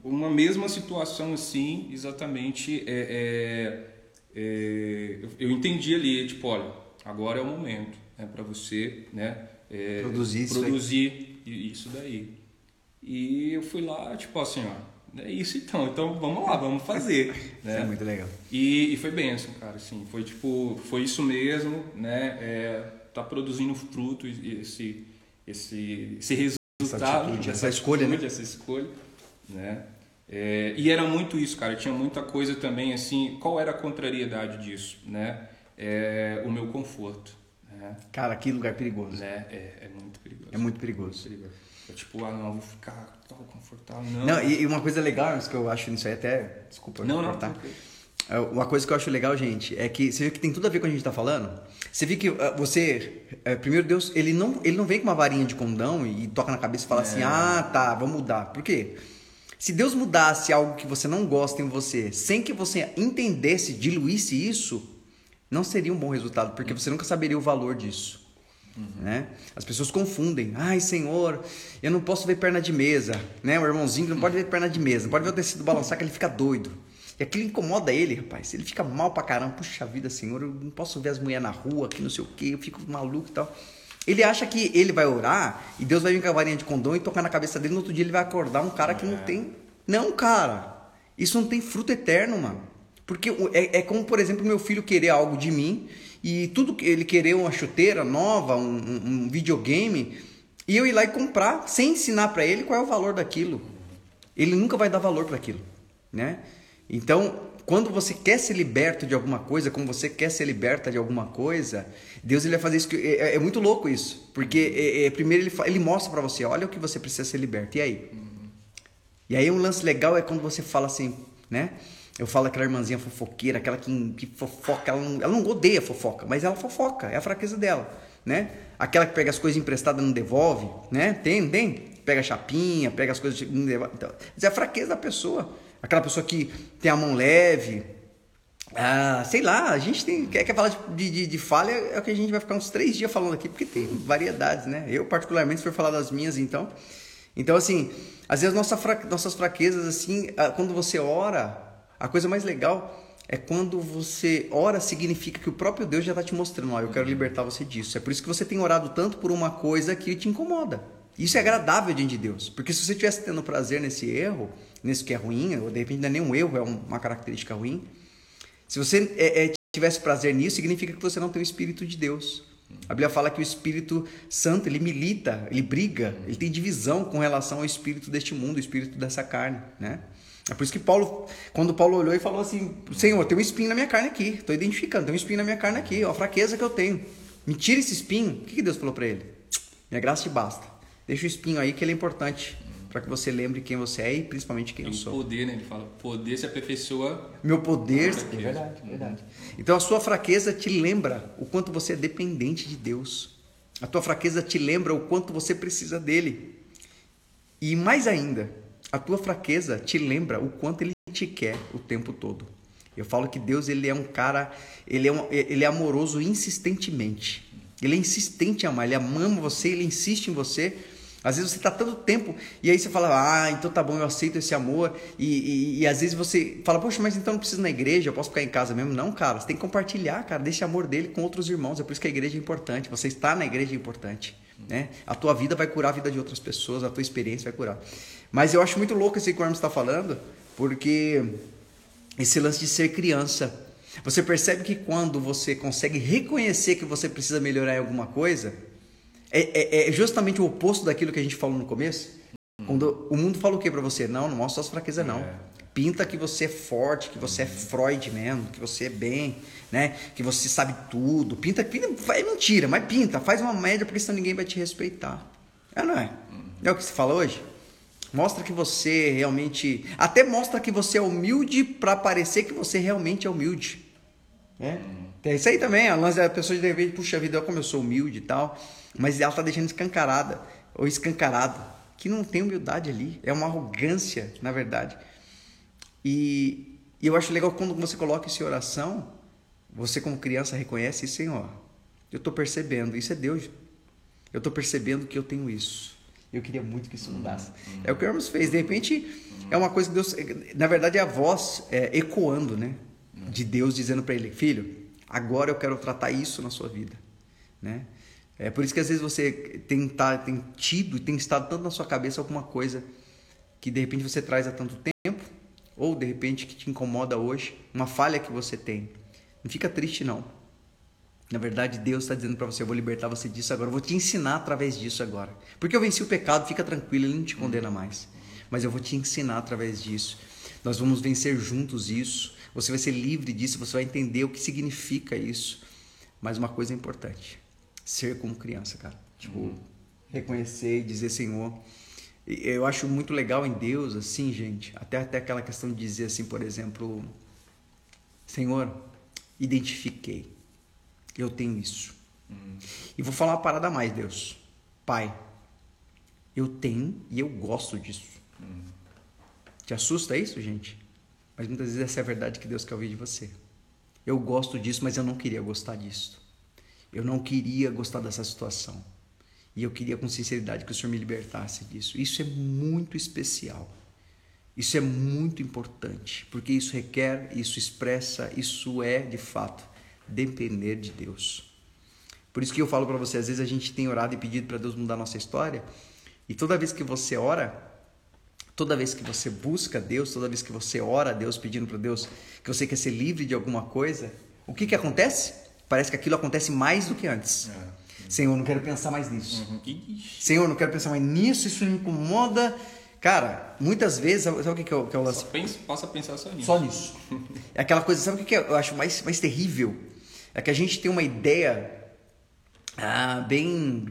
uma mesma situação assim, exatamente, é, é, é, eu entendi ali, tipo, olha, agora é o momento né, para você né, é, produzir, produzir isso, isso daí. E eu fui lá, tipo assim, ó, é isso então, então vamos lá, vamos fazer. né? Isso é muito legal. E, e foi benção, cara, assim, foi tipo, foi isso mesmo, né? É, tá produzindo fruto esse, esse, esse resultado, essa, atitude, essa, essa escolha, atitude, né? Essa escolha, né? É, e era muito isso, cara, tinha muita coisa também, assim, qual era a contrariedade disso, né? É, o meu conforto. Né? Cara, que lugar perigoso. Né? É, é muito perigoso. É muito perigoso. Muito perigoso. É tipo, ah, não, vou ficar tão confortável. Não, não e, uma coisa legal que eu acho nisso aí até. Desculpa, não, não, tá. É, uma coisa que eu acho legal, gente, é que você vê que tem tudo a ver com o que a gente está falando. Você vê que uh, você, primeiro Deus, ele não, ele não vem com uma varinha de condão e toca na cabeça e fala assim, é. assim: ah, tá, vamos mudar. Por quê? Se Deus mudasse algo que você não gosta em você, sem que você entendesse, diluísse isso, não seria um bom resultado, porque você nunca saberia o valor disso. Uhum. Né? As pessoas confundem. Ai, Senhor, eu não posso ver perna de mesa. Né? O irmãozinho não pode ver perna de mesa, não pode ver o tecido balançar que ele fica doido. E aquilo incomoda ele, rapaz. Ele fica mal pra caramba. Puxa vida, Senhor, eu não posso ver as mulheres na rua, que não sei o que, eu fico maluco e tal. Ele acha que ele vai orar e Deus vai vir com a varinha de condom e tocar na cabeça dele. No outro dia ele vai acordar um cara que não é. tem. Não, cara. Isso não tem fruto eterno, mano. Porque é, é como, por exemplo, meu filho querer algo de mim e tudo que ele querer uma chuteira nova, um, um, videogame, e eu ir lá e comprar sem ensinar para ele qual é o valor daquilo. Ele nunca vai dar valor para aquilo, né? Então, quando você quer ser liberto de alguma coisa, como você quer ser liberta de alguma coisa, Deus ele vai fazer isso. que- É, é muito louco isso. Porque é, é, primeiro ele, ele mostra pra você, olha o que você precisa ser liberto. E aí? E aí um lance legal é quando você fala assim, né? Eu falo aquela irmãzinha fofoqueira, aquela que, que fofoca, ela não, ela não odeia fofoca, mas ela fofoca, é a fraqueza dela, né? Aquela que pega as coisas emprestadas e não devolve, né? Tem, tem? Pega chapinha, pega as coisas não devolve. Então, é a fraqueza da pessoa. Aquela pessoa que tem a mão leve, ah, sei lá, a gente tem, quer, quer falar de, de, de falha, é o que a gente vai ficar uns três dias falando aqui, porque tem variedades, né? Eu, particularmente, se for falar das minhas, então. Então, assim, às vezes nossa fra- nossas fraquezas, assim, ah, quando você ora, a coisa mais legal é quando você ora, significa que o próprio Deus já está te mostrando, ó, eu quero libertar você disso. É por isso que você tem orado tanto por uma coisa que te incomoda. Isso é agradável diante de Deus, porque se você estivesse tendo prazer nesse erro, nesse que é ruim, ou de repente não é nem um erro, é um- uma característica ruim, se você é, é, tivesse prazer nisso, significa que você não tem o Espírito de Deus. A Bíblia fala que o Espírito Santo, ele milita, ele briga, ele tem divisão com relação ao espírito deste mundo, o espírito dessa carne, né? É por isso que Paulo, quando Paulo olhou e falou assim, Senhor, tem um espinho na minha carne aqui, estou identificando, tem um espinho na minha carne aqui, ó, a fraqueza que eu tenho. Me tira esse espinho. O que, que Deus falou para ele? Minha graça te basta. Deixa o espinho aí que ele é importante, para que você lembre quem você é e principalmente quem Tem eu o sou. poder, né? Ele fala, poder se aperfeiçoa. Meu poder. É verdade, verdade. Então a sua fraqueza te lembra o quanto você é dependente de Deus. A tua fraqueza te lembra o quanto você precisa dele. E mais ainda, a tua fraqueza te lembra o quanto ele te quer o tempo todo. Eu falo que Deus ele é um cara, ele é, um, ele é amoroso insistentemente. Ele é insistente em amar, ele ama você, ele insiste em você. Às vezes você está tanto tempo e aí você fala, ah, então tá bom, eu aceito esse amor. E, e, e às vezes você fala, poxa, mas então não preciso ir na igreja, eu posso ficar em casa mesmo. Não, cara, você tem que compartilhar, cara, desse amor dele com outros irmãos. É por isso que a igreja é importante. Você está na igreja é importante. Né? A tua vida vai curar a vida de outras pessoas, a tua experiência vai curar. Mas eu acho muito louco esse que o Hermes está falando, porque esse lance de ser criança. Você percebe que quando você consegue reconhecer que você precisa melhorar em alguma coisa, é, é- é justamente o oposto daquilo que a gente falou no começo. Quando o mundo fala o que para você? Não, não mostra suas fraquezas, não. Pinta que você é forte, que você é Freud mesmo, que você é bem, né? Que você sabe tudo. Pinta, pinta, é mentira, mas pinta. Faz uma média porque senão ninguém vai te respeitar. É, não é? É o que você fala hoje? Mostra que você realmente. Até mostra que você é humilde para parecer que você realmente é humilde. Né? Tem isso aí também, a lance da pessoa de repente, puxa vida, olha como eu sou humilde e tal. Mas ela tá deixando escancarada, ou escancarado, que não tem humildade ali. É uma arrogância, na verdade. E, e eu acho legal quando você coloca isso em oração, você como criança reconhece, Senhor, eu tô percebendo, isso é Deus. Eu tô percebendo que eu tenho isso. Eu queria muito que isso mudasse. É o que o Hermes fez. De repente, é uma coisa que Deus. Na verdade, é a voz é, ecoando, né? De Deus dizendo para ele: Filho, agora eu quero tratar isso na sua vida. Né? É por isso que às vezes você tem, tá, tem tido e tem estado tanto na sua cabeça alguma coisa que de repente você traz há tanto tempo, ou de repente que te incomoda hoje, uma falha que você tem. Não fica triste, não. Na verdade, Deus está dizendo para você: eu vou libertar você disso agora, eu vou te ensinar através disso agora. Porque eu venci o pecado, fica tranquilo, ele não te condena mais. Mas eu vou te ensinar através disso. Nós vamos vencer juntos isso. Você vai ser livre disso, você vai entender o que significa isso. Mas uma coisa é importante: ser como criança, cara. Tipo, reconhecer e dizer, Senhor. Eu acho muito legal em Deus, assim, gente, até, até aquela questão de dizer assim, por exemplo, Senhor, identifiquei. Eu tenho isso. E vou falar uma parada a mais, Deus. Pai, eu tenho e eu gosto disso. Te assusta isso, gente? Mas muitas vezes essa é a verdade que Deus quer ouvir de você. Eu gosto disso, mas eu não queria gostar disso. Eu não queria gostar dessa situação. E eu queria com sinceridade que o Senhor me libertasse disso. Isso é muito especial. Isso é muito importante, porque isso requer, isso expressa, isso é de fato depender de Deus. Por isso que eu falo para você, às vezes a gente tem orado e pedido para Deus mudar a nossa história, e toda vez que você ora, toda vez que você busca Deus, toda vez que você ora a Deus pedindo para Deus que você quer ser livre de alguma coisa, o que que acontece? Parece que aquilo acontece mais do que antes. Senhor, não quero pensar mais nisso. Uhum. Senhor, não quero pensar mais nisso, isso me incomoda. Cara, muitas vezes, sabe o que, que, é, o- que é o lance? Só pensa, passa a pensar só nisso. Só nisso. É aquela coisa, sabe o que que eu acho mais, mais terrível? É que a gente tem uma ideia ah, bem.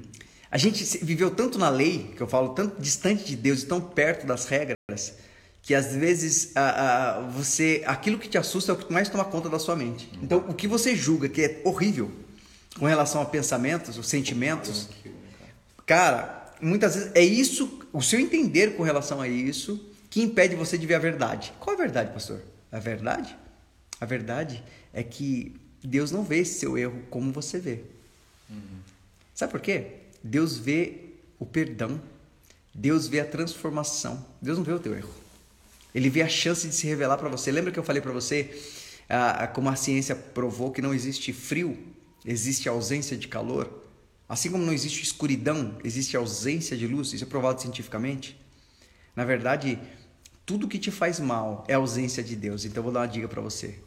A gente viveu tanto na lei, que eu falo, tanto distante de Deus e tão perto das regras, que às vezes ah, ah, você. Aquilo que te assusta é o que mais toma conta da sua mente. Então, o que você julga que é horrível com relação a pensamentos, os sentimentos, Cara, muitas vezes é isso, o seu entender com relação a isso, que impede você de ver a verdade. Qual é a verdade, pastor? A verdade? A verdade é que Deus não vê esse seu erro como você vê. Sabe por quê? Deus vê o perdão, Deus vê a transformação, Deus não vê o teu erro. Ele vê a chance de se revelar para você. Lembra que eu falei para você ah, como a ciência provou que não existe frio, existe ausência de calor? Assim como não existe escuridão, existe ausência de luz. Isso é provado cientificamente. Na verdade, tudo que te faz mal é ausência de Deus. Então, eu vou dar uma dica para você.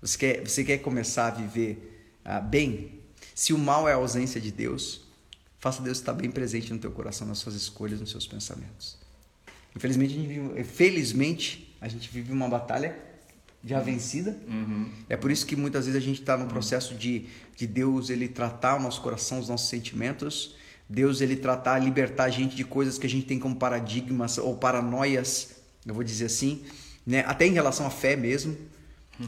Você quer, você quer começar a viver ah, bem? Se o mal é a ausência de Deus, faça Deus estar bem presente no teu coração, nas suas escolhas, nos seus pensamentos. Infelizmente, a gente vive, felizmente, a gente vive uma batalha já vencida. É por isso que muitas vezes a gente está no processo de, de Deus ele tratar o nosso coração, os nossos sentimentos. Deus ele tratar, libertar a gente de coisas que a gente tem como paradigmas ou paranoias, eu vou dizer assim, né? Até em relação à fé mesmo.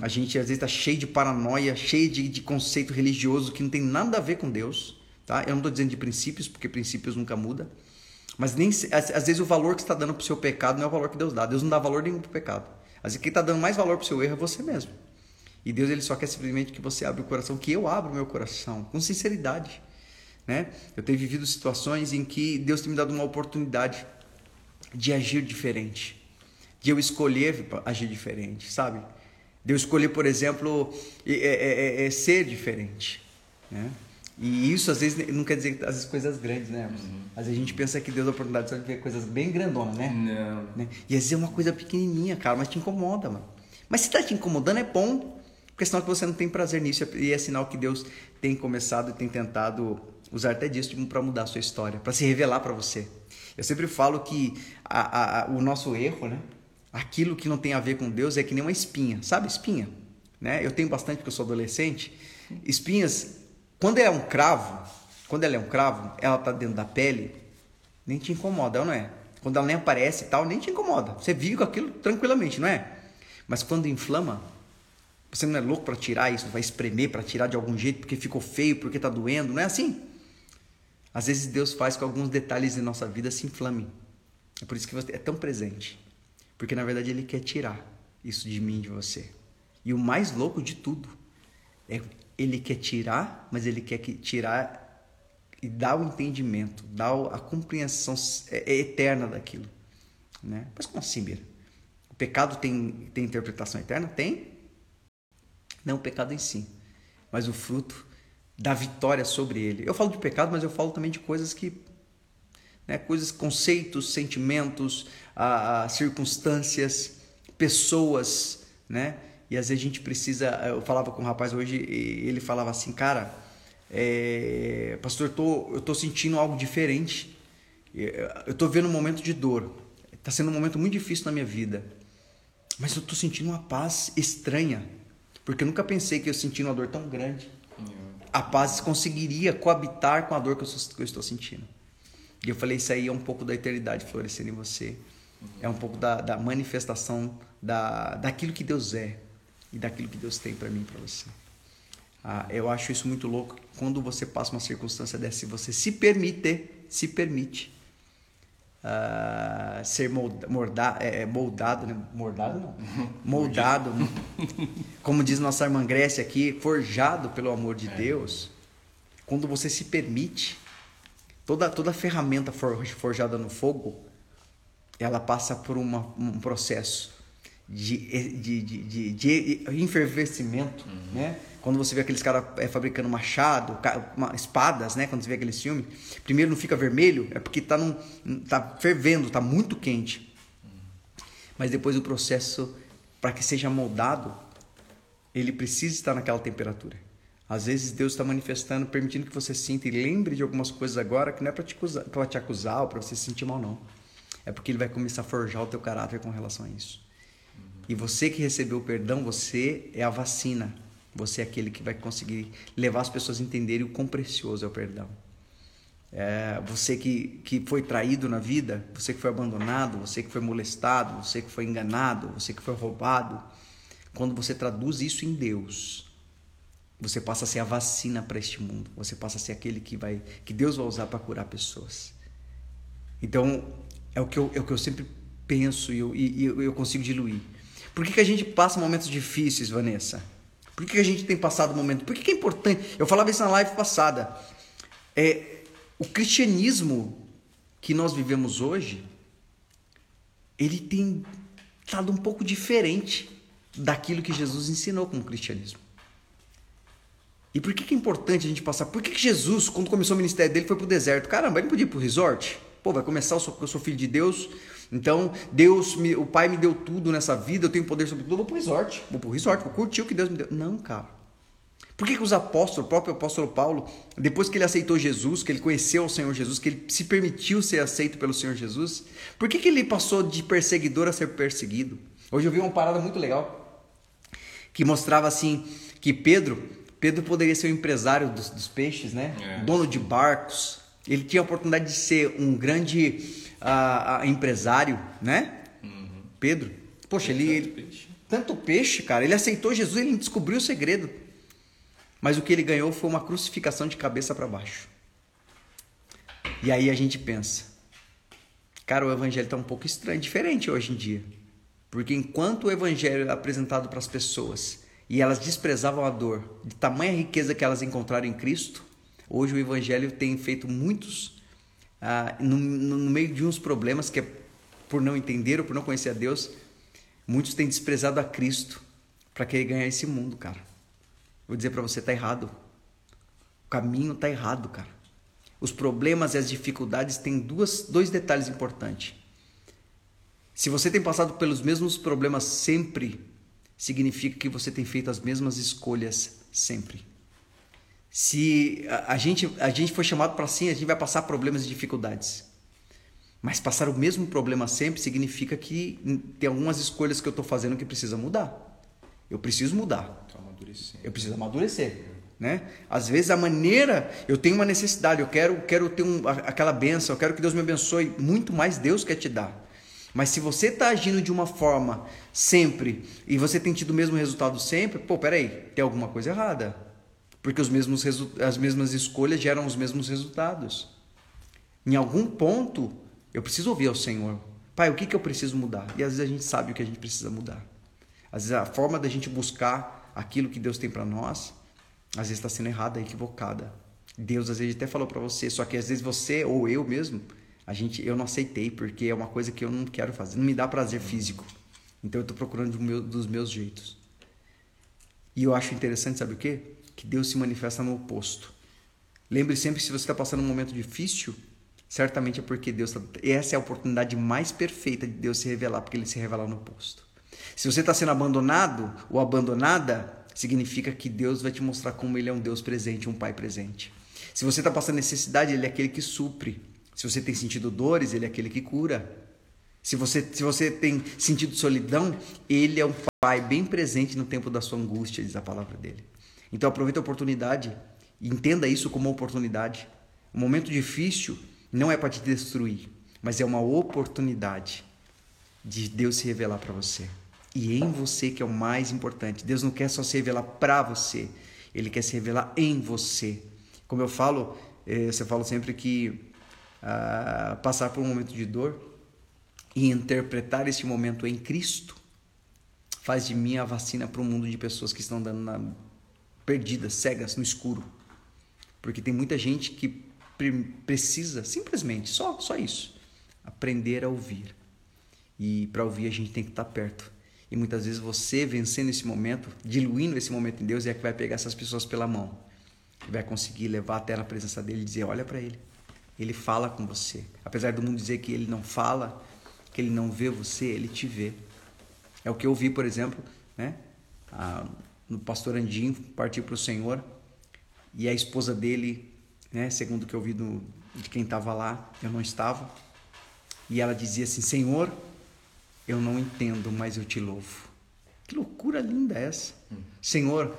A gente às vezes está cheio de paranoia, cheio de, de conceito religioso que não tem nada a ver com Deus. Tá? Eu não estou dizendo de princípios, porque princípios nunca mudam. Mas nem às, às vezes o valor que está dando para o seu pecado não é o valor que Deus dá. Deus não dá valor nenhum para o pecado. Vezes quem está dando mais valor para o seu erro é você mesmo. E Deus ele só quer simplesmente que você abra o coração, que eu abro o meu coração, com sinceridade. Né? Eu tenho vivido situações em que Deus tem me dado uma oportunidade de agir diferente, de eu escolher agir diferente, sabe? De eu escolher, por exemplo, é, é, é, é ser diferente, né? E isso às vezes não quer dizer às vezes coisas grandes, né? Às vezes a gente pensa que Deus dá oportunidade só de ver coisas bem grandonas, né? Não. né? E às vezes é uma coisa pequenininha, cara, mas te incomoda, mano. Mas se tá te incomodando é bom, porque senão que você não tem prazer nisso e é sinal que Deus tem começado e tem tentado usar até disso para mudar a sua história, para se revelar para você. Eu sempre falo que a- a- a- o nosso erro, né? Aquilo que não tem a ver com Deus é que nem uma espinha, sabe espinha? Né? Eu tenho bastante porque eu sou adolescente. Espinhas, quando é um cravo, quando ela é um cravo, ela tá dentro da pele, nem te incomoda, não é? Quando ela nem aparece e tal, nem te incomoda. Você vive com aquilo tranquilamente, não é? Mas quando inflama, você não é louco para tirar isso, vai espremer para tirar de algum jeito porque ficou feio, porque tá doendo, não é assim? Às vezes Deus faz com alguns detalhes de nossa vida se inflamem. É por isso que você é tão presente. Porque na verdade ele quer tirar isso de mim, de você. E o mais louco de tudo é ele quer tirar, mas ele quer que tirar e dar o entendimento, dar a compreensão é- é eterna daquilo, né? Mas como assim, Bira? O pecado tem tem interpretação eterna? Tem. Não o pecado em si, mas o fruto da vitória sobre ele. Eu falo de pecado, mas eu falo também de coisas que né, coisas, conceitos, sentimentos, ah, ah, circunstâncias, pessoas, né? E às vezes a gente precisa. Eu falava com um rapaz hoje e ele falava assim, cara, é, pastor, eu tô, eu tô sentindo algo diferente. Eu tô vendo um momento de dor. Tá sendo um momento muito difícil na minha vida. Mas eu tô sentindo uma paz estranha. Porque eu nunca pensei que eu sentindo uma dor tão grande. A paz conseguiria coabitar com a dor que eu, que eu estou sentindo. E eu falei, isso aí é um pouco da eternidade florescendo em você. É um pouco da, da manifestação da, daquilo que Deus é e daquilo que Deus tem para mim para você. Ah, eu acho isso muito louco. Quando você passa uma circunstância dessa, e você se permite, se permite ah, ser molda, morda, é, moldado, né? Mordado não. Moldado, como diz nossa irmã Grécia aqui, forjado pelo amor de Deus. Quando você se permite, toda, toda ferramenta for- forjada no fogo, ela passa por uma- um processo de, de, de, de, enfervescimento, né? Quando você vê aqueles caras é, fabricando machado, espadas, né? Quando você vê aqueles filmes, primeiro não fica vermelho, é porque tá, num, tá fervendo, tá muito quente. Mas depois o processo, para que seja moldado, ele precisa estar naquela temperatura. Às vezes Deus está manifestando, permitindo que você sinta e lembre de algumas coisas agora que não é para te acusar, pra te acusar ou para você se sentir mal, não. é porque ele vai começar a forjar o teu caráter com relação a isso. E você que recebeu o perdão, você é a vacina. Você é aquele que vai conseguir levar as pessoas a entenderem o quão precioso é o perdão. É, você que, que foi traído na vida, você que foi abandonado, você que foi molestado, você que foi enganado, você que foi roubado, quando você traduz isso em Deus, você passa a ser a vacina para este mundo. Você passa a ser aquele que vai que Deus vai usar para curar pessoas. Então é o que eu, é o que eu sempre penso e eu, e eu consigo diluir. Por que, que a gente passa momentos difíceis, Vanessa? Por que, que a gente tem passado momentos? Por que, que é importante? Eu falava isso na live passada. É, o cristianismo que nós vivemos hoje, ele tem estado um pouco diferente daquilo que Jesus ensinou como cristianismo. E por que, que é importante a gente passar? Por que, que Jesus, quando começou o ministério dele, foi para o deserto? Caramba, ele não podia ir para o resort? Pô, vai começar, eu sou, eu sou filho de Deus, então Deus, me, o Pai me deu tudo nessa vida, eu tenho poder sobre tudo, eu vou para o resort, vou para o resort, vou curtir o que Deus me deu. Não, cara. Por que, que os apóstolos, o próprio apóstolo Paulo, depois que ele aceitou Jesus, que ele conheceu o Senhor Jesus, que ele se permitiu ser aceito pelo Senhor Jesus, por que, que ele passou de perseguidor a ser perseguido? Hoje eu vi uma parada muito legal que mostrava assim que Pedro, Pedro poderia ser o empresário dos, dos peixes, né? É. Dono de barcos. Ele tinha a oportunidade de ser um grande uh, uh, empresário, né? Uhum. Pedro. Poxa, ele, ele peixe. tanto peixe, cara. Ele aceitou Jesus, ele descobriu o segredo. Mas o que ele ganhou foi uma crucificação de cabeça para baixo. E aí a gente pensa, cara, o evangelho está um pouco estranho, diferente hoje em dia. Porque enquanto o evangelho é apresentado para as pessoas e elas desprezavam a dor, de tamanha riqueza que elas encontraram em Cristo, hoje o evangelho tem feito muitos ah, no, no meio de uns problemas que é por não entender ou por não conhecer a Deus, muitos têm desprezado a Cristo para querer ganhar esse mundo, cara. Vou dizer para você, tá errado. O caminho tá errado, cara. Os problemas e as dificuldades têm duas, dois detalhes importantes. Se você tem passado pelos mesmos problemas sempre, significa que você tem feito as mesmas escolhas sempre. Se a, a gente, a gente foi chamado para sim, a gente vai passar problemas e dificuldades. Mas passar o mesmo problema sempre significa que tem algumas escolhas que eu estou fazendo que precisa mudar. Eu preciso mudar amadurecer. Eu preciso amadurecer. Né? Às vezes a maneira, eu tenho uma necessidade, eu quero, quero ter um, aquela benção, eu quero que Deus me abençoe, muito mais Deus quer te dar. Mas se você está agindo de uma forma sempre e você tem tido o mesmo resultado sempre, pô, peraí, tem alguma coisa errada. Porque os mesmos as mesmas escolhas geram os mesmos resultados. Em algum ponto, eu preciso ouvir ao Senhor. Pai, o que, que eu preciso mudar? E às vezes a gente sabe o que a gente precisa mudar. Às vezes a forma da gente buscar aquilo que Deus tem para nós, às vezes está sendo errada, equivocada. Deus às vezes até falou para você, só que às vezes você ou eu mesmo, a gente, eu não aceitei porque é uma coisa que eu não quero fazer, não me dá prazer físico. Então eu estou procurando do meu, dos meus jeitos. E eu acho interessante, sabe o quê? Que Deus se manifesta no oposto. Lembre sempre, se você está passando um momento difícil, certamente é porque Deus está. Essa é a oportunidade mais perfeita de Deus se revelar, porque Ele se revela no oposto. Se você está sendo abandonado ou abandonada, significa que Deus vai te mostrar como Ele é um Deus presente, um Pai presente. Se você está passando necessidade, Ele é aquele que supre. Se você tem sentido dores, Ele é aquele que cura. Se você, se você tem sentido solidão, Ele é um Pai bem presente no tempo da sua angústia, diz a palavra dele. Então aproveite a oportunidade entenda isso como uma oportunidade. Um momento difícil não é para te destruir, mas é uma oportunidade de Deus se revelar para você e em você, que é o mais importante. Deus não quer só se revelar para você, Ele quer se revelar em você. Como eu falo, eh, você fala sempre que ah, passar por um momento de dor e interpretar esse momento em Cristo faz de mim a vacina para um mundo de pessoas que estão dando na, perdidas, cegas, no escuro. Porque tem muita gente que precisa simplesmente, só, só isso, aprender a ouvir. E para ouvir a gente tem que estar perto e muitas vezes você vencendo esse momento, diluindo esse momento em Deus, é que vai pegar essas pessoas pela mão. E vai conseguir levar até na presença dele e dizer: Olha para ele. Ele fala com você. Apesar do mundo dizer que ele não fala, que ele não vê você, ele te vê. É o que eu vi, por exemplo, né? Ah, no pastor Andinho partir para o Senhor e a esposa dele, né? Segundo o que eu vi do, de quem estava lá, eu não estava. E ela dizia assim: Senhor, eu não entendo, mas eu te louvo. Que loucura linda é essa. Senhor,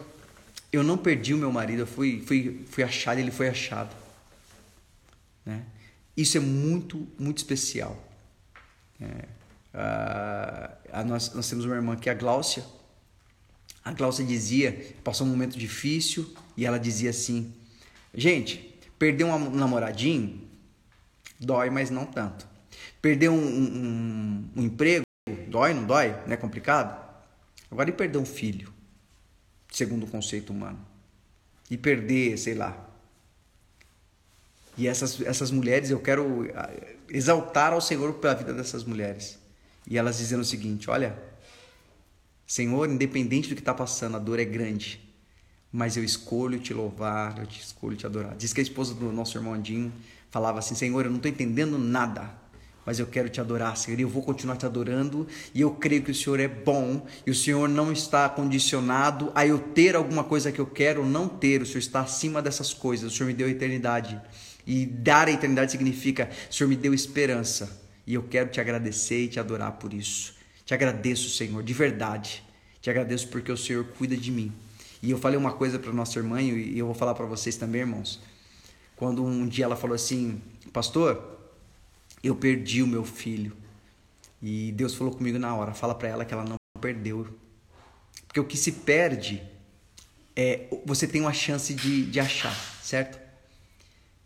eu não perdi o meu marido, eu fui, fui, fui achado, ele foi achado. Né? Isso é muito, muito especial. É, a, a nós, nós temos uma irmã que é a Gláucia. A Gláucia dizia, passou um momento difícil, e ela dizia assim: Gente, perder um namoradinho dói, mas não tanto. Perder um, um, um emprego dói, não dói? Não é complicado? Agora, e perder um filho, segundo o conceito humano? E perder, sei lá. E essas, essas mulheres, eu quero ah, exaltar ao Senhor pela vida dessas mulheres. E elas dizendo o seguinte: Olha, Senhor, independente do que está passando, a dor é grande, mas eu escolho te louvar, eu te escolho te adorar. Diz que a esposa do nosso irmão Andinho falava assim: Senhor, eu não estou entendendo nada, mas eu quero te adorar, Senhor, e eu vou continuar te adorando, e eu creio que o Senhor é bom, e o Senhor não está condicionado a eu ter alguma coisa que eu quero ou não ter, o Senhor está acima dessas coisas, o Senhor me deu a eternidade, e dar a eternidade significa, o Senhor me deu esperança, e eu quero te agradecer e te adorar por isso. Te agradeço, Senhor, de verdade, te agradeço porque o Senhor cuida de mim. E eu falei uma coisa para nossa irmã, e eu vou falar para vocês também, irmãos. Quando um dia ela falou assim, pastor, eu perdi o meu filho. E Deus falou comigo na hora, fala para ela que ela não perdeu. Porque o que se perde é você tem uma chance de, de achar, certo?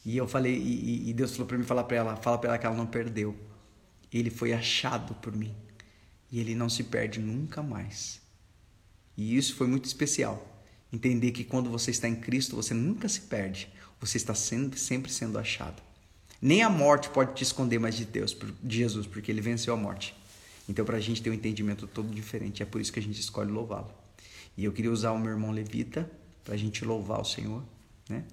E eu falei, e, e Deus falou para mim falar para ela, fala para ela que ela não perdeu. Ele foi achado por mim. E ele não se perde nunca mais. E isso foi muito especial. Entender que quando você está em Cristo, você nunca se perde. Você está sendo, sempre sendo achado. Nem a morte pode te esconder mais de Deus, de Jesus, porque ele venceu a morte. Então, para a gente ter um entendimento todo diferente, é por isso que a gente escolhe louvá-lo. E eu queria usar o meu irmão Levita para a gente louvar o Senhor, né?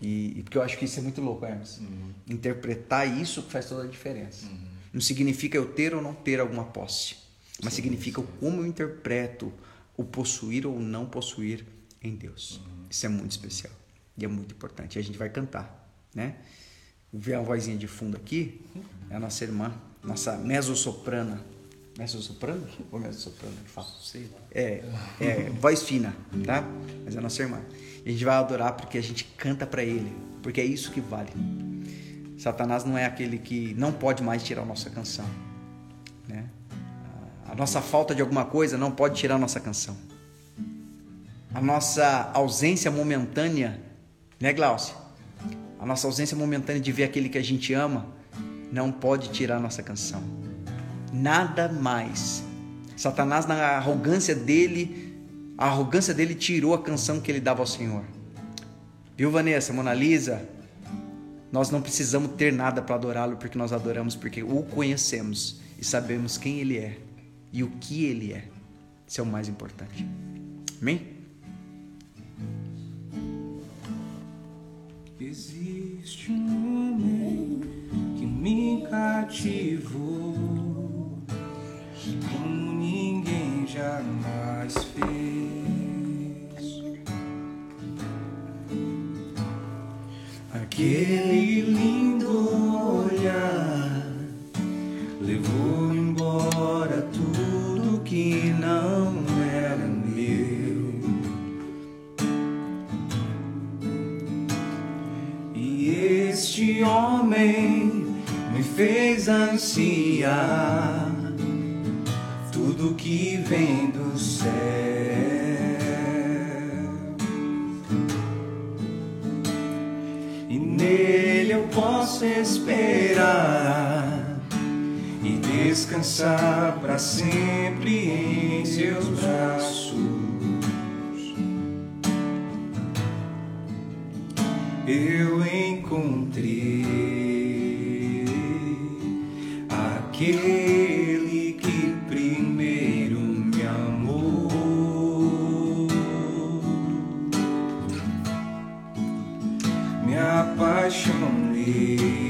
E, e, porque eu acho que isso é muito louco, Hermes. Uhum. Interpretar isso faz toda a diferença. Uhum. Não significa eu ter ou não ter alguma posse, mas sim, significa sim. como eu interpreto o possuir ou não possuir em Deus. Uhum. Isso é muito especial e é muito importante. E a gente vai cantar, né? ver a vozinha de fundo aqui, é a nossa irmã, nossa mezzo-soprana. Mezzo-soprano? Ou mezzo-soprano que fala? Sei. É, é, voz fina, tá? Mas é a nossa irmã. E a gente vai adorar porque a gente canta para ele, porque é isso que vale. Satanás não é aquele que não pode mais tirar a nossa canção, né? A nossa falta de alguma coisa não pode tirar a nossa canção. A nossa ausência momentânea, né, Glaucia? A nossa ausência momentânea de ver aquele que a gente ama não pode tirar a nossa canção. Nada mais. Satanás, na arrogância dele, a arrogância dele tirou a canção que ele dava ao Senhor. Viu, Vanessa, Mona Lisa? Nós não precisamos ter nada para adorá-lo, porque nós adoramos porque o conhecemos e sabemos quem ele é e o que ele é. Isso é o mais importante. Amém? Existe um homem que me cativou como ninguém jamais fez. Aquele lindo olhar levou embora tudo que não este homem me fez ansiar tudo que vem do céu. Nele eu posso esperar e descansar para sempre em seus braços. eu encontrei aquele passionately.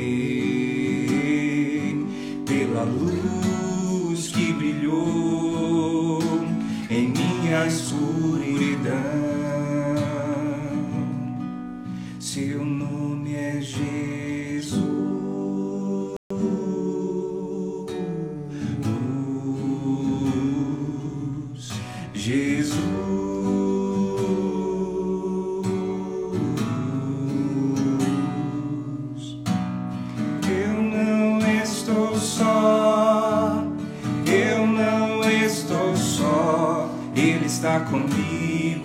Está comigo.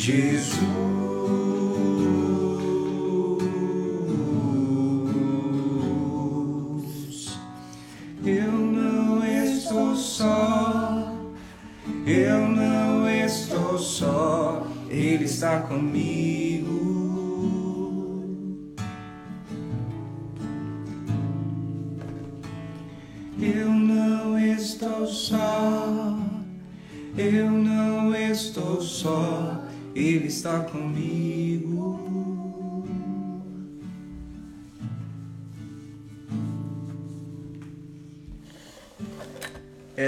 Jesus. Eu não estou só. Eu não estou só. Ele está comigo.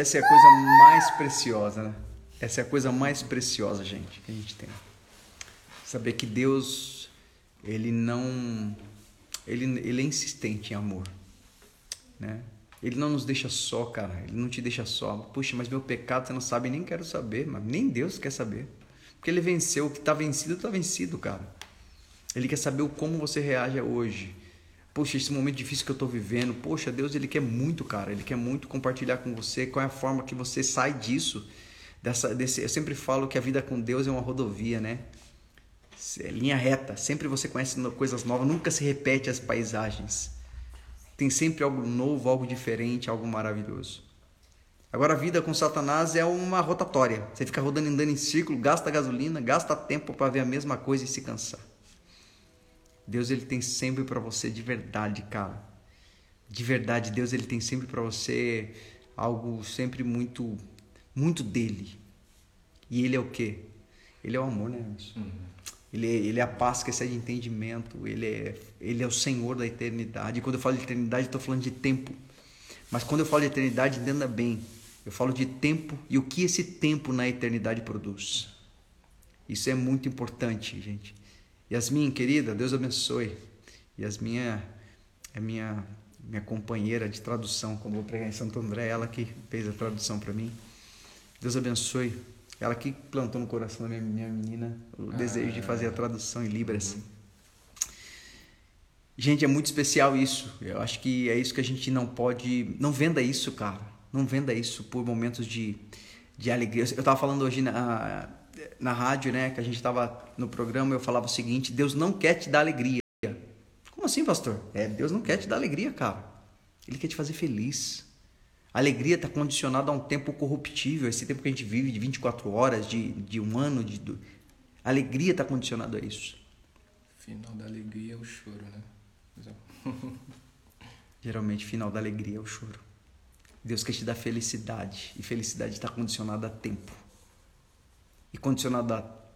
Essa é a coisa mais preciosa, né? Essa é a coisa mais preciosa, gente, que a gente tem. Saber que Deus, ele não. Ele, ele é insistente em amor, né? Ele não nos deixa só, cara. Ele não te deixa só. Puxa, mas meu pecado você não sabe, nem quero saber, mas nem Deus quer saber. Porque ele venceu, o que está vencido, está vencido, cara. Ele quer saber o como você reage hoje. Poxa, esse momento difícil que eu estou vivendo. Poxa, Deus, ele quer muito, cara. Ele quer muito compartilhar com você qual é a forma que você sai disso. Dessa, desse, eu sempre falo que a vida com Deus é uma rodovia, né? É linha reta. Sempre você conhece coisas novas. Nunca se repete as paisagens. Tem sempre algo novo, algo diferente, algo maravilhoso. Agora a vida com Satanás é uma rotatória. Você fica rodando andando em círculo, gasta gasolina, gasta tempo para ver a mesma coisa e se cansar. Deus ele tem sempre para você de verdade, cara. De verdade, Deus ele tem sempre para você algo sempre muito muito dele. E ele é o quê? Ele é o amor, né? Uhum. Ele, é, ele é a paz que excede entendimento. Ele é, ele é o Senhor da eternidade. E quando eu falo de eternidade, estou falando de tempo. Mas quando eu falo de eternidade, entenda bem. Eu falo de tempo e o que esse tempo na eternidade produz. Isso é muito importante, gente. Yasmin, querida, Deus abençoe. Yasmin é, é minha, minha companheira de tradução. Quando vou pregar em Santo André, ela que fez a tradução para mim. Deus abençoe. Ela que plantou no coração da minha, minha menina o ah, desejo de fazer a tradução em Libras. Uhum. Gente, é muito especial isso. Eu acho que é isso que a gente não pode. Não venda isso, cara. Não venda isso por momentos de, de alegria. Eu estava falando hoje na, na rádio, né? Que a gente estava no programa. Eu falava o seguinte: Deus não quer te dar alegria. Como assim, pastor? É, Deus não quer te dar alegria, cara. Ele quer te fazer feliz. A alegria está condicionada a um tempo corruptível, esse tempo que a gente vive de 24 horas, de, de um ano. De, do... A alegria está condicionada a isso. Final da alegria é o choro, né? Geralmente, final da alegria é o choro. Deus quer te dar felicidade. E felicidade está condicionada a tempo. E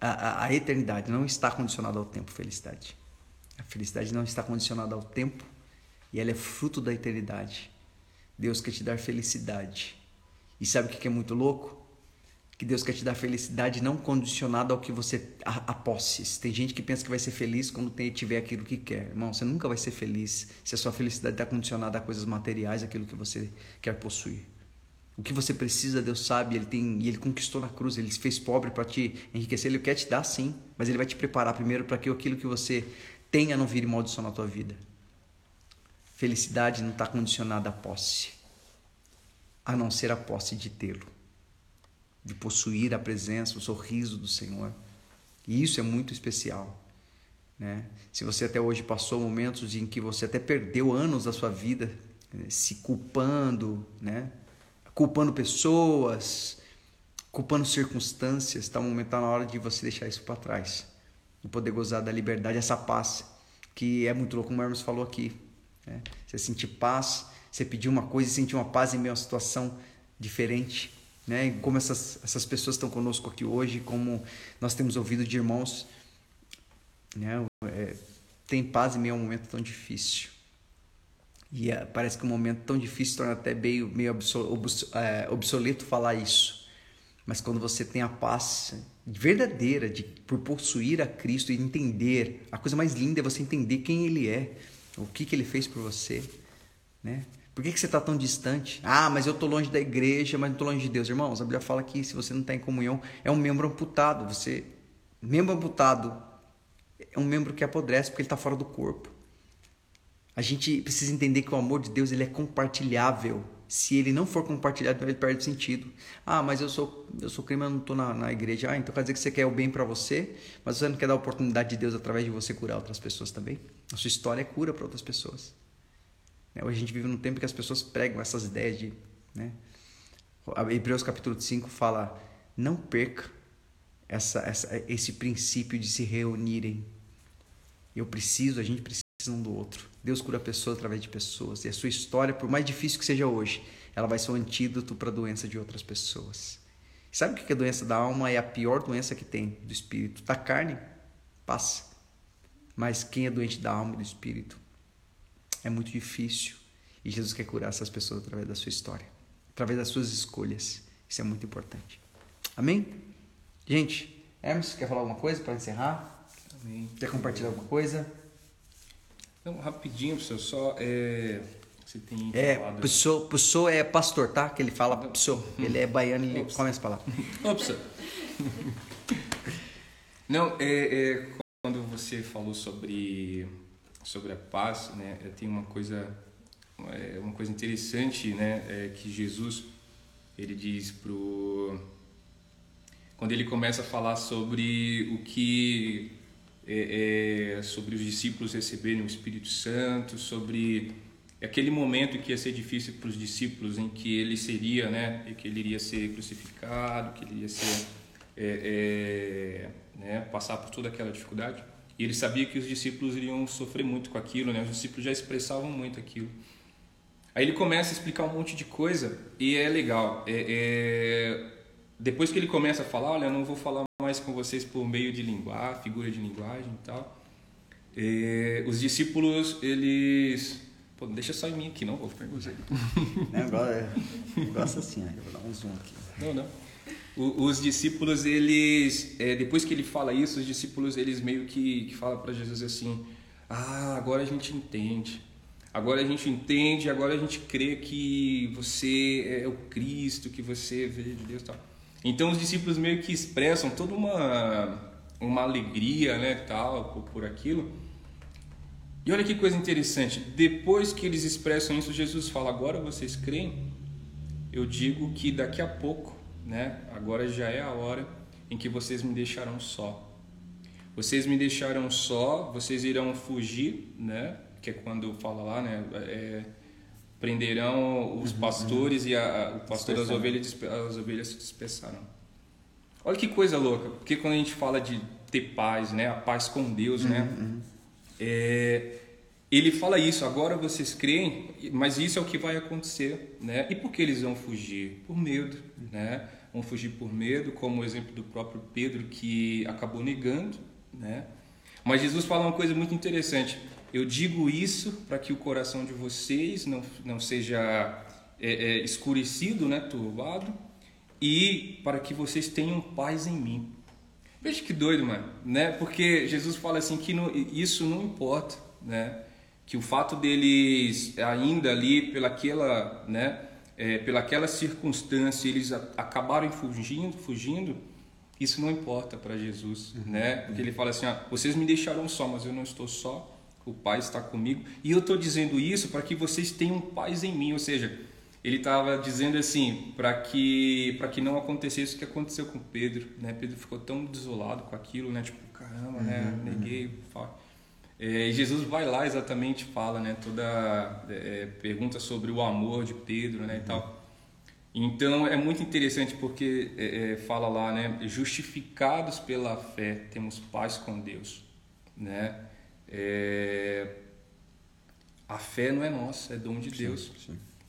a, a eternidade. Não está condicionada ao tempo, felicidade. A felicidade não está condicionada ao tempo. E ela é fruto da eternidade. Deus quer te dar felicidade. E sabe o que é muito louco? Que Deus quer te dar felicidade não condicionada ao que você a, a posses. Tem gente que pensa que vai ser feliz quando tem, tiver aquilo que quer. Irmão, você nunca vai ser feliz se a sua felicidade está condicionada a coisas materiais, aquilo que você quer possuir. O que você precisa, Deus sabe, ele tem e ele conquistou na cruz, ele se fez pobre para te enriquecer, ele quer te dar sim, mas ele vai te preparar primeiro para que aquilo que você tenha não vire maldição na tua vida. Felicidade não está condicionada à posse, a não ser a posse de tê-lo, de possuir a presença, o sorriso do Senhor. E isso é muito especial. Né? Se você até hoje passou momentos em que você até perdeu anos da sua vida né? se culpando, né? Culpando pessoas, culpando circunstâncias, um momento tá na hora de você deixar isso para trás e poder gozar da liberdade, essa paz que é muito louco, como o Hermes falou aqui. Né? Você sentir paz, você pedir uma coisa e sentir uma paz em meio a uma situação diferente. Né? E como essas, essas pessoas estão conosco aqui hoje, como nós temos ouvido de irmãos, né? É, tem paz em meio a um momento tão difícil. E é, parece que um momento tão difícil torna até meio, meio é, obsoleto falar isso. Mas quando você tem a paz verdadeira de por possuir a Cristo e entender, a coisa mais linda é você entender quem Ele é o que, que ele fez por você, né? Por que, que você está tão distante? Ah, mas eu estou longe da igreja, mas não estou longe de Deus. Irmãos, a Bíblia fala que se você não está em comunhão, é um membro amputado. Você, membro amputado é um membro que apodrece porque ele está fora do corpo. A gente precisa entender que o amor de Deus ele é compartilhável. Se ele não for compartilhado, ele perde sentido. Ah, mas eu sou eu sou crime, eu não estou na, na igreja. Ah, então quer dizer que você quer o bem para você, mas você não quer dar a oportunidade de Deus através de você curar outras pessoas também? A sua história é cura para outras pessoas. Né? Hoje a gente vive num tempo que as pessoas pregam essas ideias de. Né? Hebreus capítulo 5 fala: não perca essa, essa, esse princípio de se reunirem. Eu preciso, a gente precisa um do outro. Deus cura pessoas através de pessoas. E a sua história, por mais difícil que seja hoje, ela vai ser um antídoto para a doença de outras pessoas. Sabe o que a doença da alma é a pior doença que tem do espírito? Da carne, passa. Mas quem é doente da alma e do espírito é muito difícil. E Jesus quer curar essas pessoas através da sua história, através das suas escolhas. Isso é muito importante. Amém? Gente, Hermes, quer falar alguma coisa para encerrar? Amém. Quer compartilhar alguma coisa? Não, rapidinho, professor, só é, você tem É, falado... pessoa, pessoa é pastor, tá? Que ele fala pessoa. Ele é baiano e ele come as palavras. Professor. Não, é, é, quando você falou sobre, sobre a paz, né, tem uma coisa, é, uma coisa interessante, né, é que Jesus, ele diz pro... Quando ele começa a falar sobre o que... É, é, sobre os discípulos receberem o Espírito Santo, sobre aquele momento que ia ser difícil para os discípulos, em que ele seria, né, que ele iria ser crucificado, que ele ia ser é, é, né, passar por toda aquela dificuldade. E ele sabia que os discípulos iriam sofrer muito com aquilo, né? Os discípulos já expressavam muito aquilo. Aí ele começa a explicar um monte de coisa e é legal. É, é... Depois que ele começa a falar, olha, eu não vou falar mais com vocês por meio de linguagem, figura de linguagem e tal. É... Os discípulos, eles... Pô, deixa só em mim aqui, não vou ficar você. É, gosto assim, eu vou dar um zoom aqui. Não, não os discípulos eles é, depois que ele fala isso os discípulos eles meio que, que falam para Jesus assim ah agora a gente entende agora a gente entende agora a gente crê que você é o Cristo que você veio de Deus tal então os discípulos meio que expressam toda uma uma alegria né tal por, por aquilo e olha que coisa interessante depois que eles expressam isso Jesus fala agora vocês creem eu digo que daqui a pouco né? Agora já é a hora em que vocês me deixarão só. Vocês me deixarão só, vocês irão fugir, né? Que é quando fala lá, né? É, Prenderão os pastores e a, a- o pastor das ovelhas, as ovelhas se dispersarão. Olha que coisa louca, porque quando a gente fala de ter paz, né, a paz com Deus, né, é, ele fala isso. Agora vocês creem, mas isso é o que vai acontecer, né? E por que eles vão fugir? Por medo, né? Vão fugir por medo, como o exemplo do próprio Pedro que acabou negando, né? Mas Jesus fala uma coisa muito interessante. Eu digo isso para que o coração de vocês não, não seja é, é, escurecido, né, turbado, e para que vocês tenham paz em mim. Veja que doido, mano, né? Porque Jesus fala assim que não- isso não importa, né? Que o fato deles ainda ali pelaquela, né? É, pelaquela circunstância eles a- acabaram fugindo, fugindo, isso não importa para Jesus, né? Porque ele fala assim, ó, vocês me deixaram só, mas eu não estou só. O Pai está comigo. E eu estou dizendo isso para que vocês tenham paz em mim, ou seja, ele estava dizendo assim para que para que não acontecesse o que aconteceu com Pedro né? Pedro ficou tão desolado com aquilo né? Tipo caramba né? Neguei fa- é, e Jesus vai lá exatamente fala né? Toda é, pergunta sobre o amor de Pedro né e tal. Então é muito interessante porque é, é, fala lá né? Justificados pela fé temos paz com Deus né É, a fé não é nossa é dom de Deus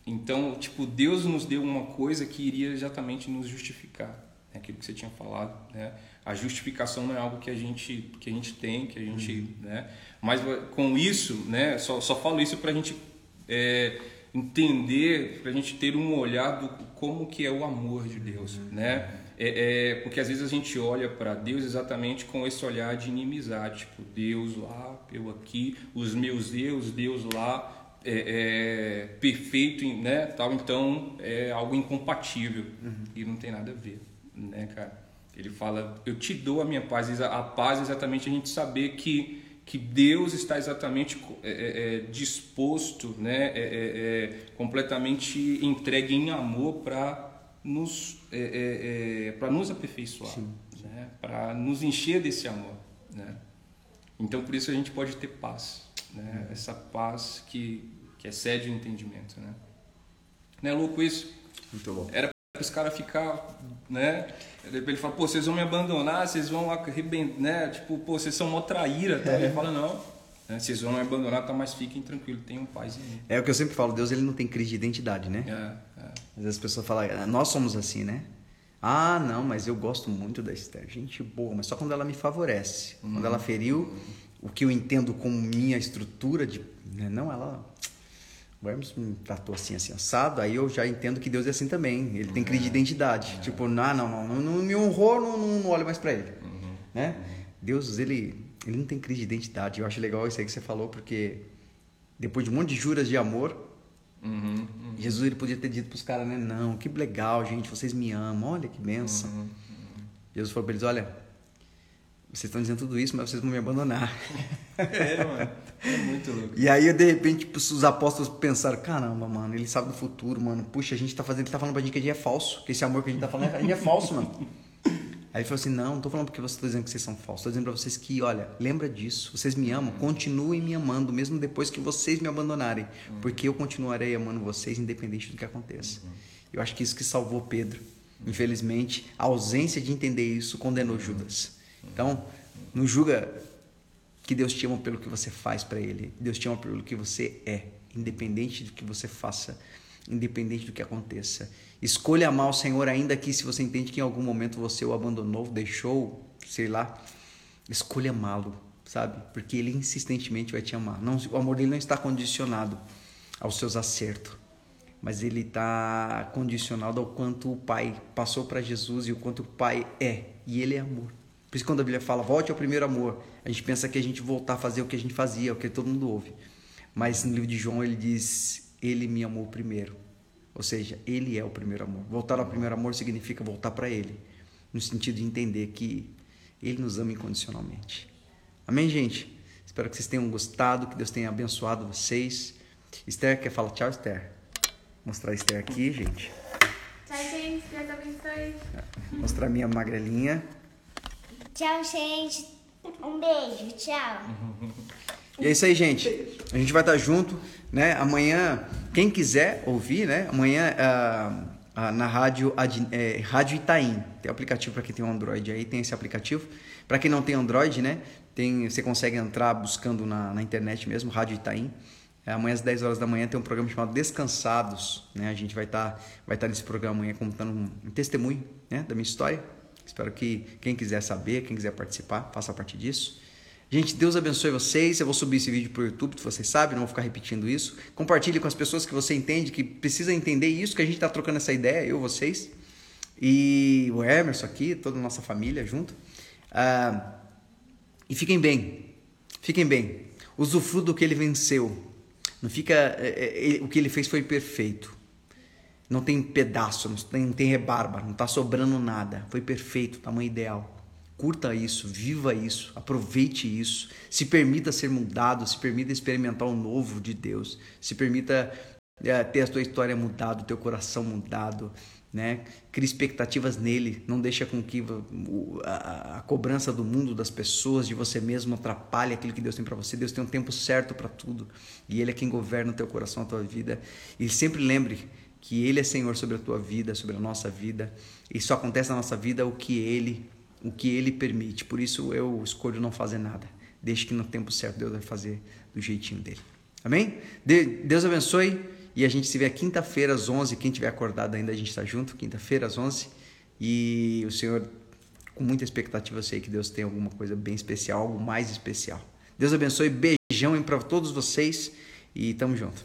então, tipo, Deus nos deu uma coisa que iria exatamente nos justificar. né? Aquilo que você tinha falado, né? A justificação não é algo que a gente que a gente tem, que a gente, né? Mas com isso, né? Só, só falo isso para a gente é, entender, para a gente ter um olhar do como que é o amor de Deus, né? É, é, porque às vezes a gente olha para Deus exatamente com esse olhar de inimizade, tipo Deus lá, eu aqui, os meus Deus, Deus lá, é, é, perfeito, né? Tal, então é algo incompatível e não tem nada a ver, né, cara? Ele fala, eu te dou a minha paz. A paz é exatamente a gente saber que que Deus está exatamente é, é, é, disposto, né, é, completamente entregue em amor para nos é, para nos aperfeiçoar, né, para nos encher desse amor, né? Então por isso a gente pode ter paz, né? Essa paz que que excede o entendimento, né? Não é louco isso? Muito bom. Era para os caras ficar, né? Ele fala, pô, vocês vão me abandonar, vocês vão arrebentar, né? Tipo, pô, vocês são mó traíra, tá? Ele fala, não, né? vocês vão abandonar, tá? Mas fiquem tranquilos, tenham paz em mim. É o que eu sempre falo, Deus ele não tem crise de identidade, né? É, é. Às vezes as pessoas falam, "Ah, nós somos assim, né? Ah, não, mas eu gosto muito da Esther. Gente boa, mas só quando ela me favorece. Quando ela feriu o que eu entendo como minha estrutura de. né, Não, ela. O Hermes me tratou assim, assim, assado, aí eu já entendo que Deus é assim também. Ele tem crise de identidade. Tipo, não, não, não, não, não me honrou, não, não, olho mais pra ele. Né? Deus, ele, ele não tem crise de identidade. Eu acho legal isso aí que você falou, porque depois de um monte de juras de amor, Uhum, Jesus ele podia ter dito para os caras, né? Não, que legal, gente, vocês me amam, olha que benção. Uhum, Jesus falou para eles: olha, vocês estão dizendo tudo isso, mas vocês vão me abandonar. É, mano. É muito louco. E aí, de repente, tipo, os apóstolos pensaram: caramba, mano, ele sabe do futuro, mano. Puxa, a gente tá fazendo, ele tá falando pra gente que a gente é falso, que esse amor que a gente tá falando, a gente é falso, mano. Aí ele falou assim: não, não tô falando porque vocês estão dizendo que vocês são falsos, tô dizendo pra vocês que, olha, lembra disso, vocês me amam, continuem me amando, mesmo depois que vocês me abandonarem, porque eu continuarei amando vocês, independente do que aconteça. Eu acho que isso que salvou Pedro. Infelizmente, a ausência de entender isso condenou Judas. Então, não julga que Deus te ama pelo que você faz para Ele. Deus te ama pelo que você é, independente do que você faça, independente do que aconteça. Escolha amar o Senhor, ainda que se você entende que em algum momento você o abandonou, deixou, sei lá, escolha amá-lo, sabe? Porque Ele insistentemente vai te amar. Não, o amor dele não está condicionado aos seus acertos, mas ele está condicionado ao quanto o Pai passou para Jesus e o quanto o Pai é. E Ele é amor. Por isso, quando a Bíblia fala, volte ao primeiro amor, a gente pensa que a gente voltar a fazer o que a gente fazia, o que todo mundo ouve. Mas no livro de João ele diz, ele me amou primeiro. Ou seja, ele é o primeiro amor. Voltar ao primeiro amor significa voltar para ele, no sentido de entender que ele nos ama incondicionalmente. Amém, gente? Espero que vocês tenham gostado, que Deus tenha abençoado vocês. Esther, quer falar tchau, Esther? Mostrar a Esther aqui, gente. Tchau, gente. Deus abençoe. Mostrar minha magrelinha. Tchau, gente. Um beijo. Tchau. E é isso aí, gente. A gente vai estar junto, né? Amanhã, quem quiser ouvir, né? Amanhã ah, ah, na rádio, é, rádio Itaim. Tem aplicativo para quem tem um Android aí, tem esse aplicativo. Para quem não tem Android, né? Tem, você consegue entrar buscando na, na internet mesmo, Rádio Itaim. É, amanhã às 10 horas da manhã tem um programa chamado Descansados, né? A gente vai estar vai estar nesse programa amanhã contando um testemunho, né, da minha história. Espero que quem quiser saber, quem quiser participar, faça parte disso. Gente, Deus abençoe vocês. Eu vou subir esse vídeo para o YouTube, vocês sabem, não vou ficar repetindo isso. Compartilhe com as pessoas que você entende, que precisa entender isso, que a gente está trocando essa ideia, eu, vocês. E o Emerson aqui, toda a nossa família junto. Ah, e fiquem bem, fiquem bem. Usufruto do que ele venceu. Não fica. é, é, o que ele fez foi perfeito. Não tem pedaço, não tem, não tem rebarba, não está sobrando nada. Foi perfeito, tamanho ideal. Curta isso, viva isso, aproveite isso, se permita ser mudado, se permita experimentar o novo de Deus, se permita é, ter a tua história mudada, o teu coração mudado, né? Crie expectativas nele, não deixa com que a, a cobrança do mundo, das pessoas, de você mesmo atrapalhe aquilo que Deus tem para você. Deus tem um tempo certo para tudo e Ele é quem governa o teu coração, a tua vida. E sempre lembre que Ele é Senhor sobre a tua vida, sobre a nossa vida. E só acontece na nossa vida o que Ele, o que Ele permite. Por isso eu escolho não fazer nada. Deixe que no tempo certo Deus vai fazer do jeitinho dele. Amém? De- Deus abençoe. E a gente se vê quinta-feira às 11. Quem tiver acordado ainda, a gente está junto. Quinta-feira às 11. E o Senhor, com muita expectativa, eu sei que Deus tem alguma coisa bem especial, algo mais especial. Deus abençoe. Beijão para todos vocês. E tamo junto.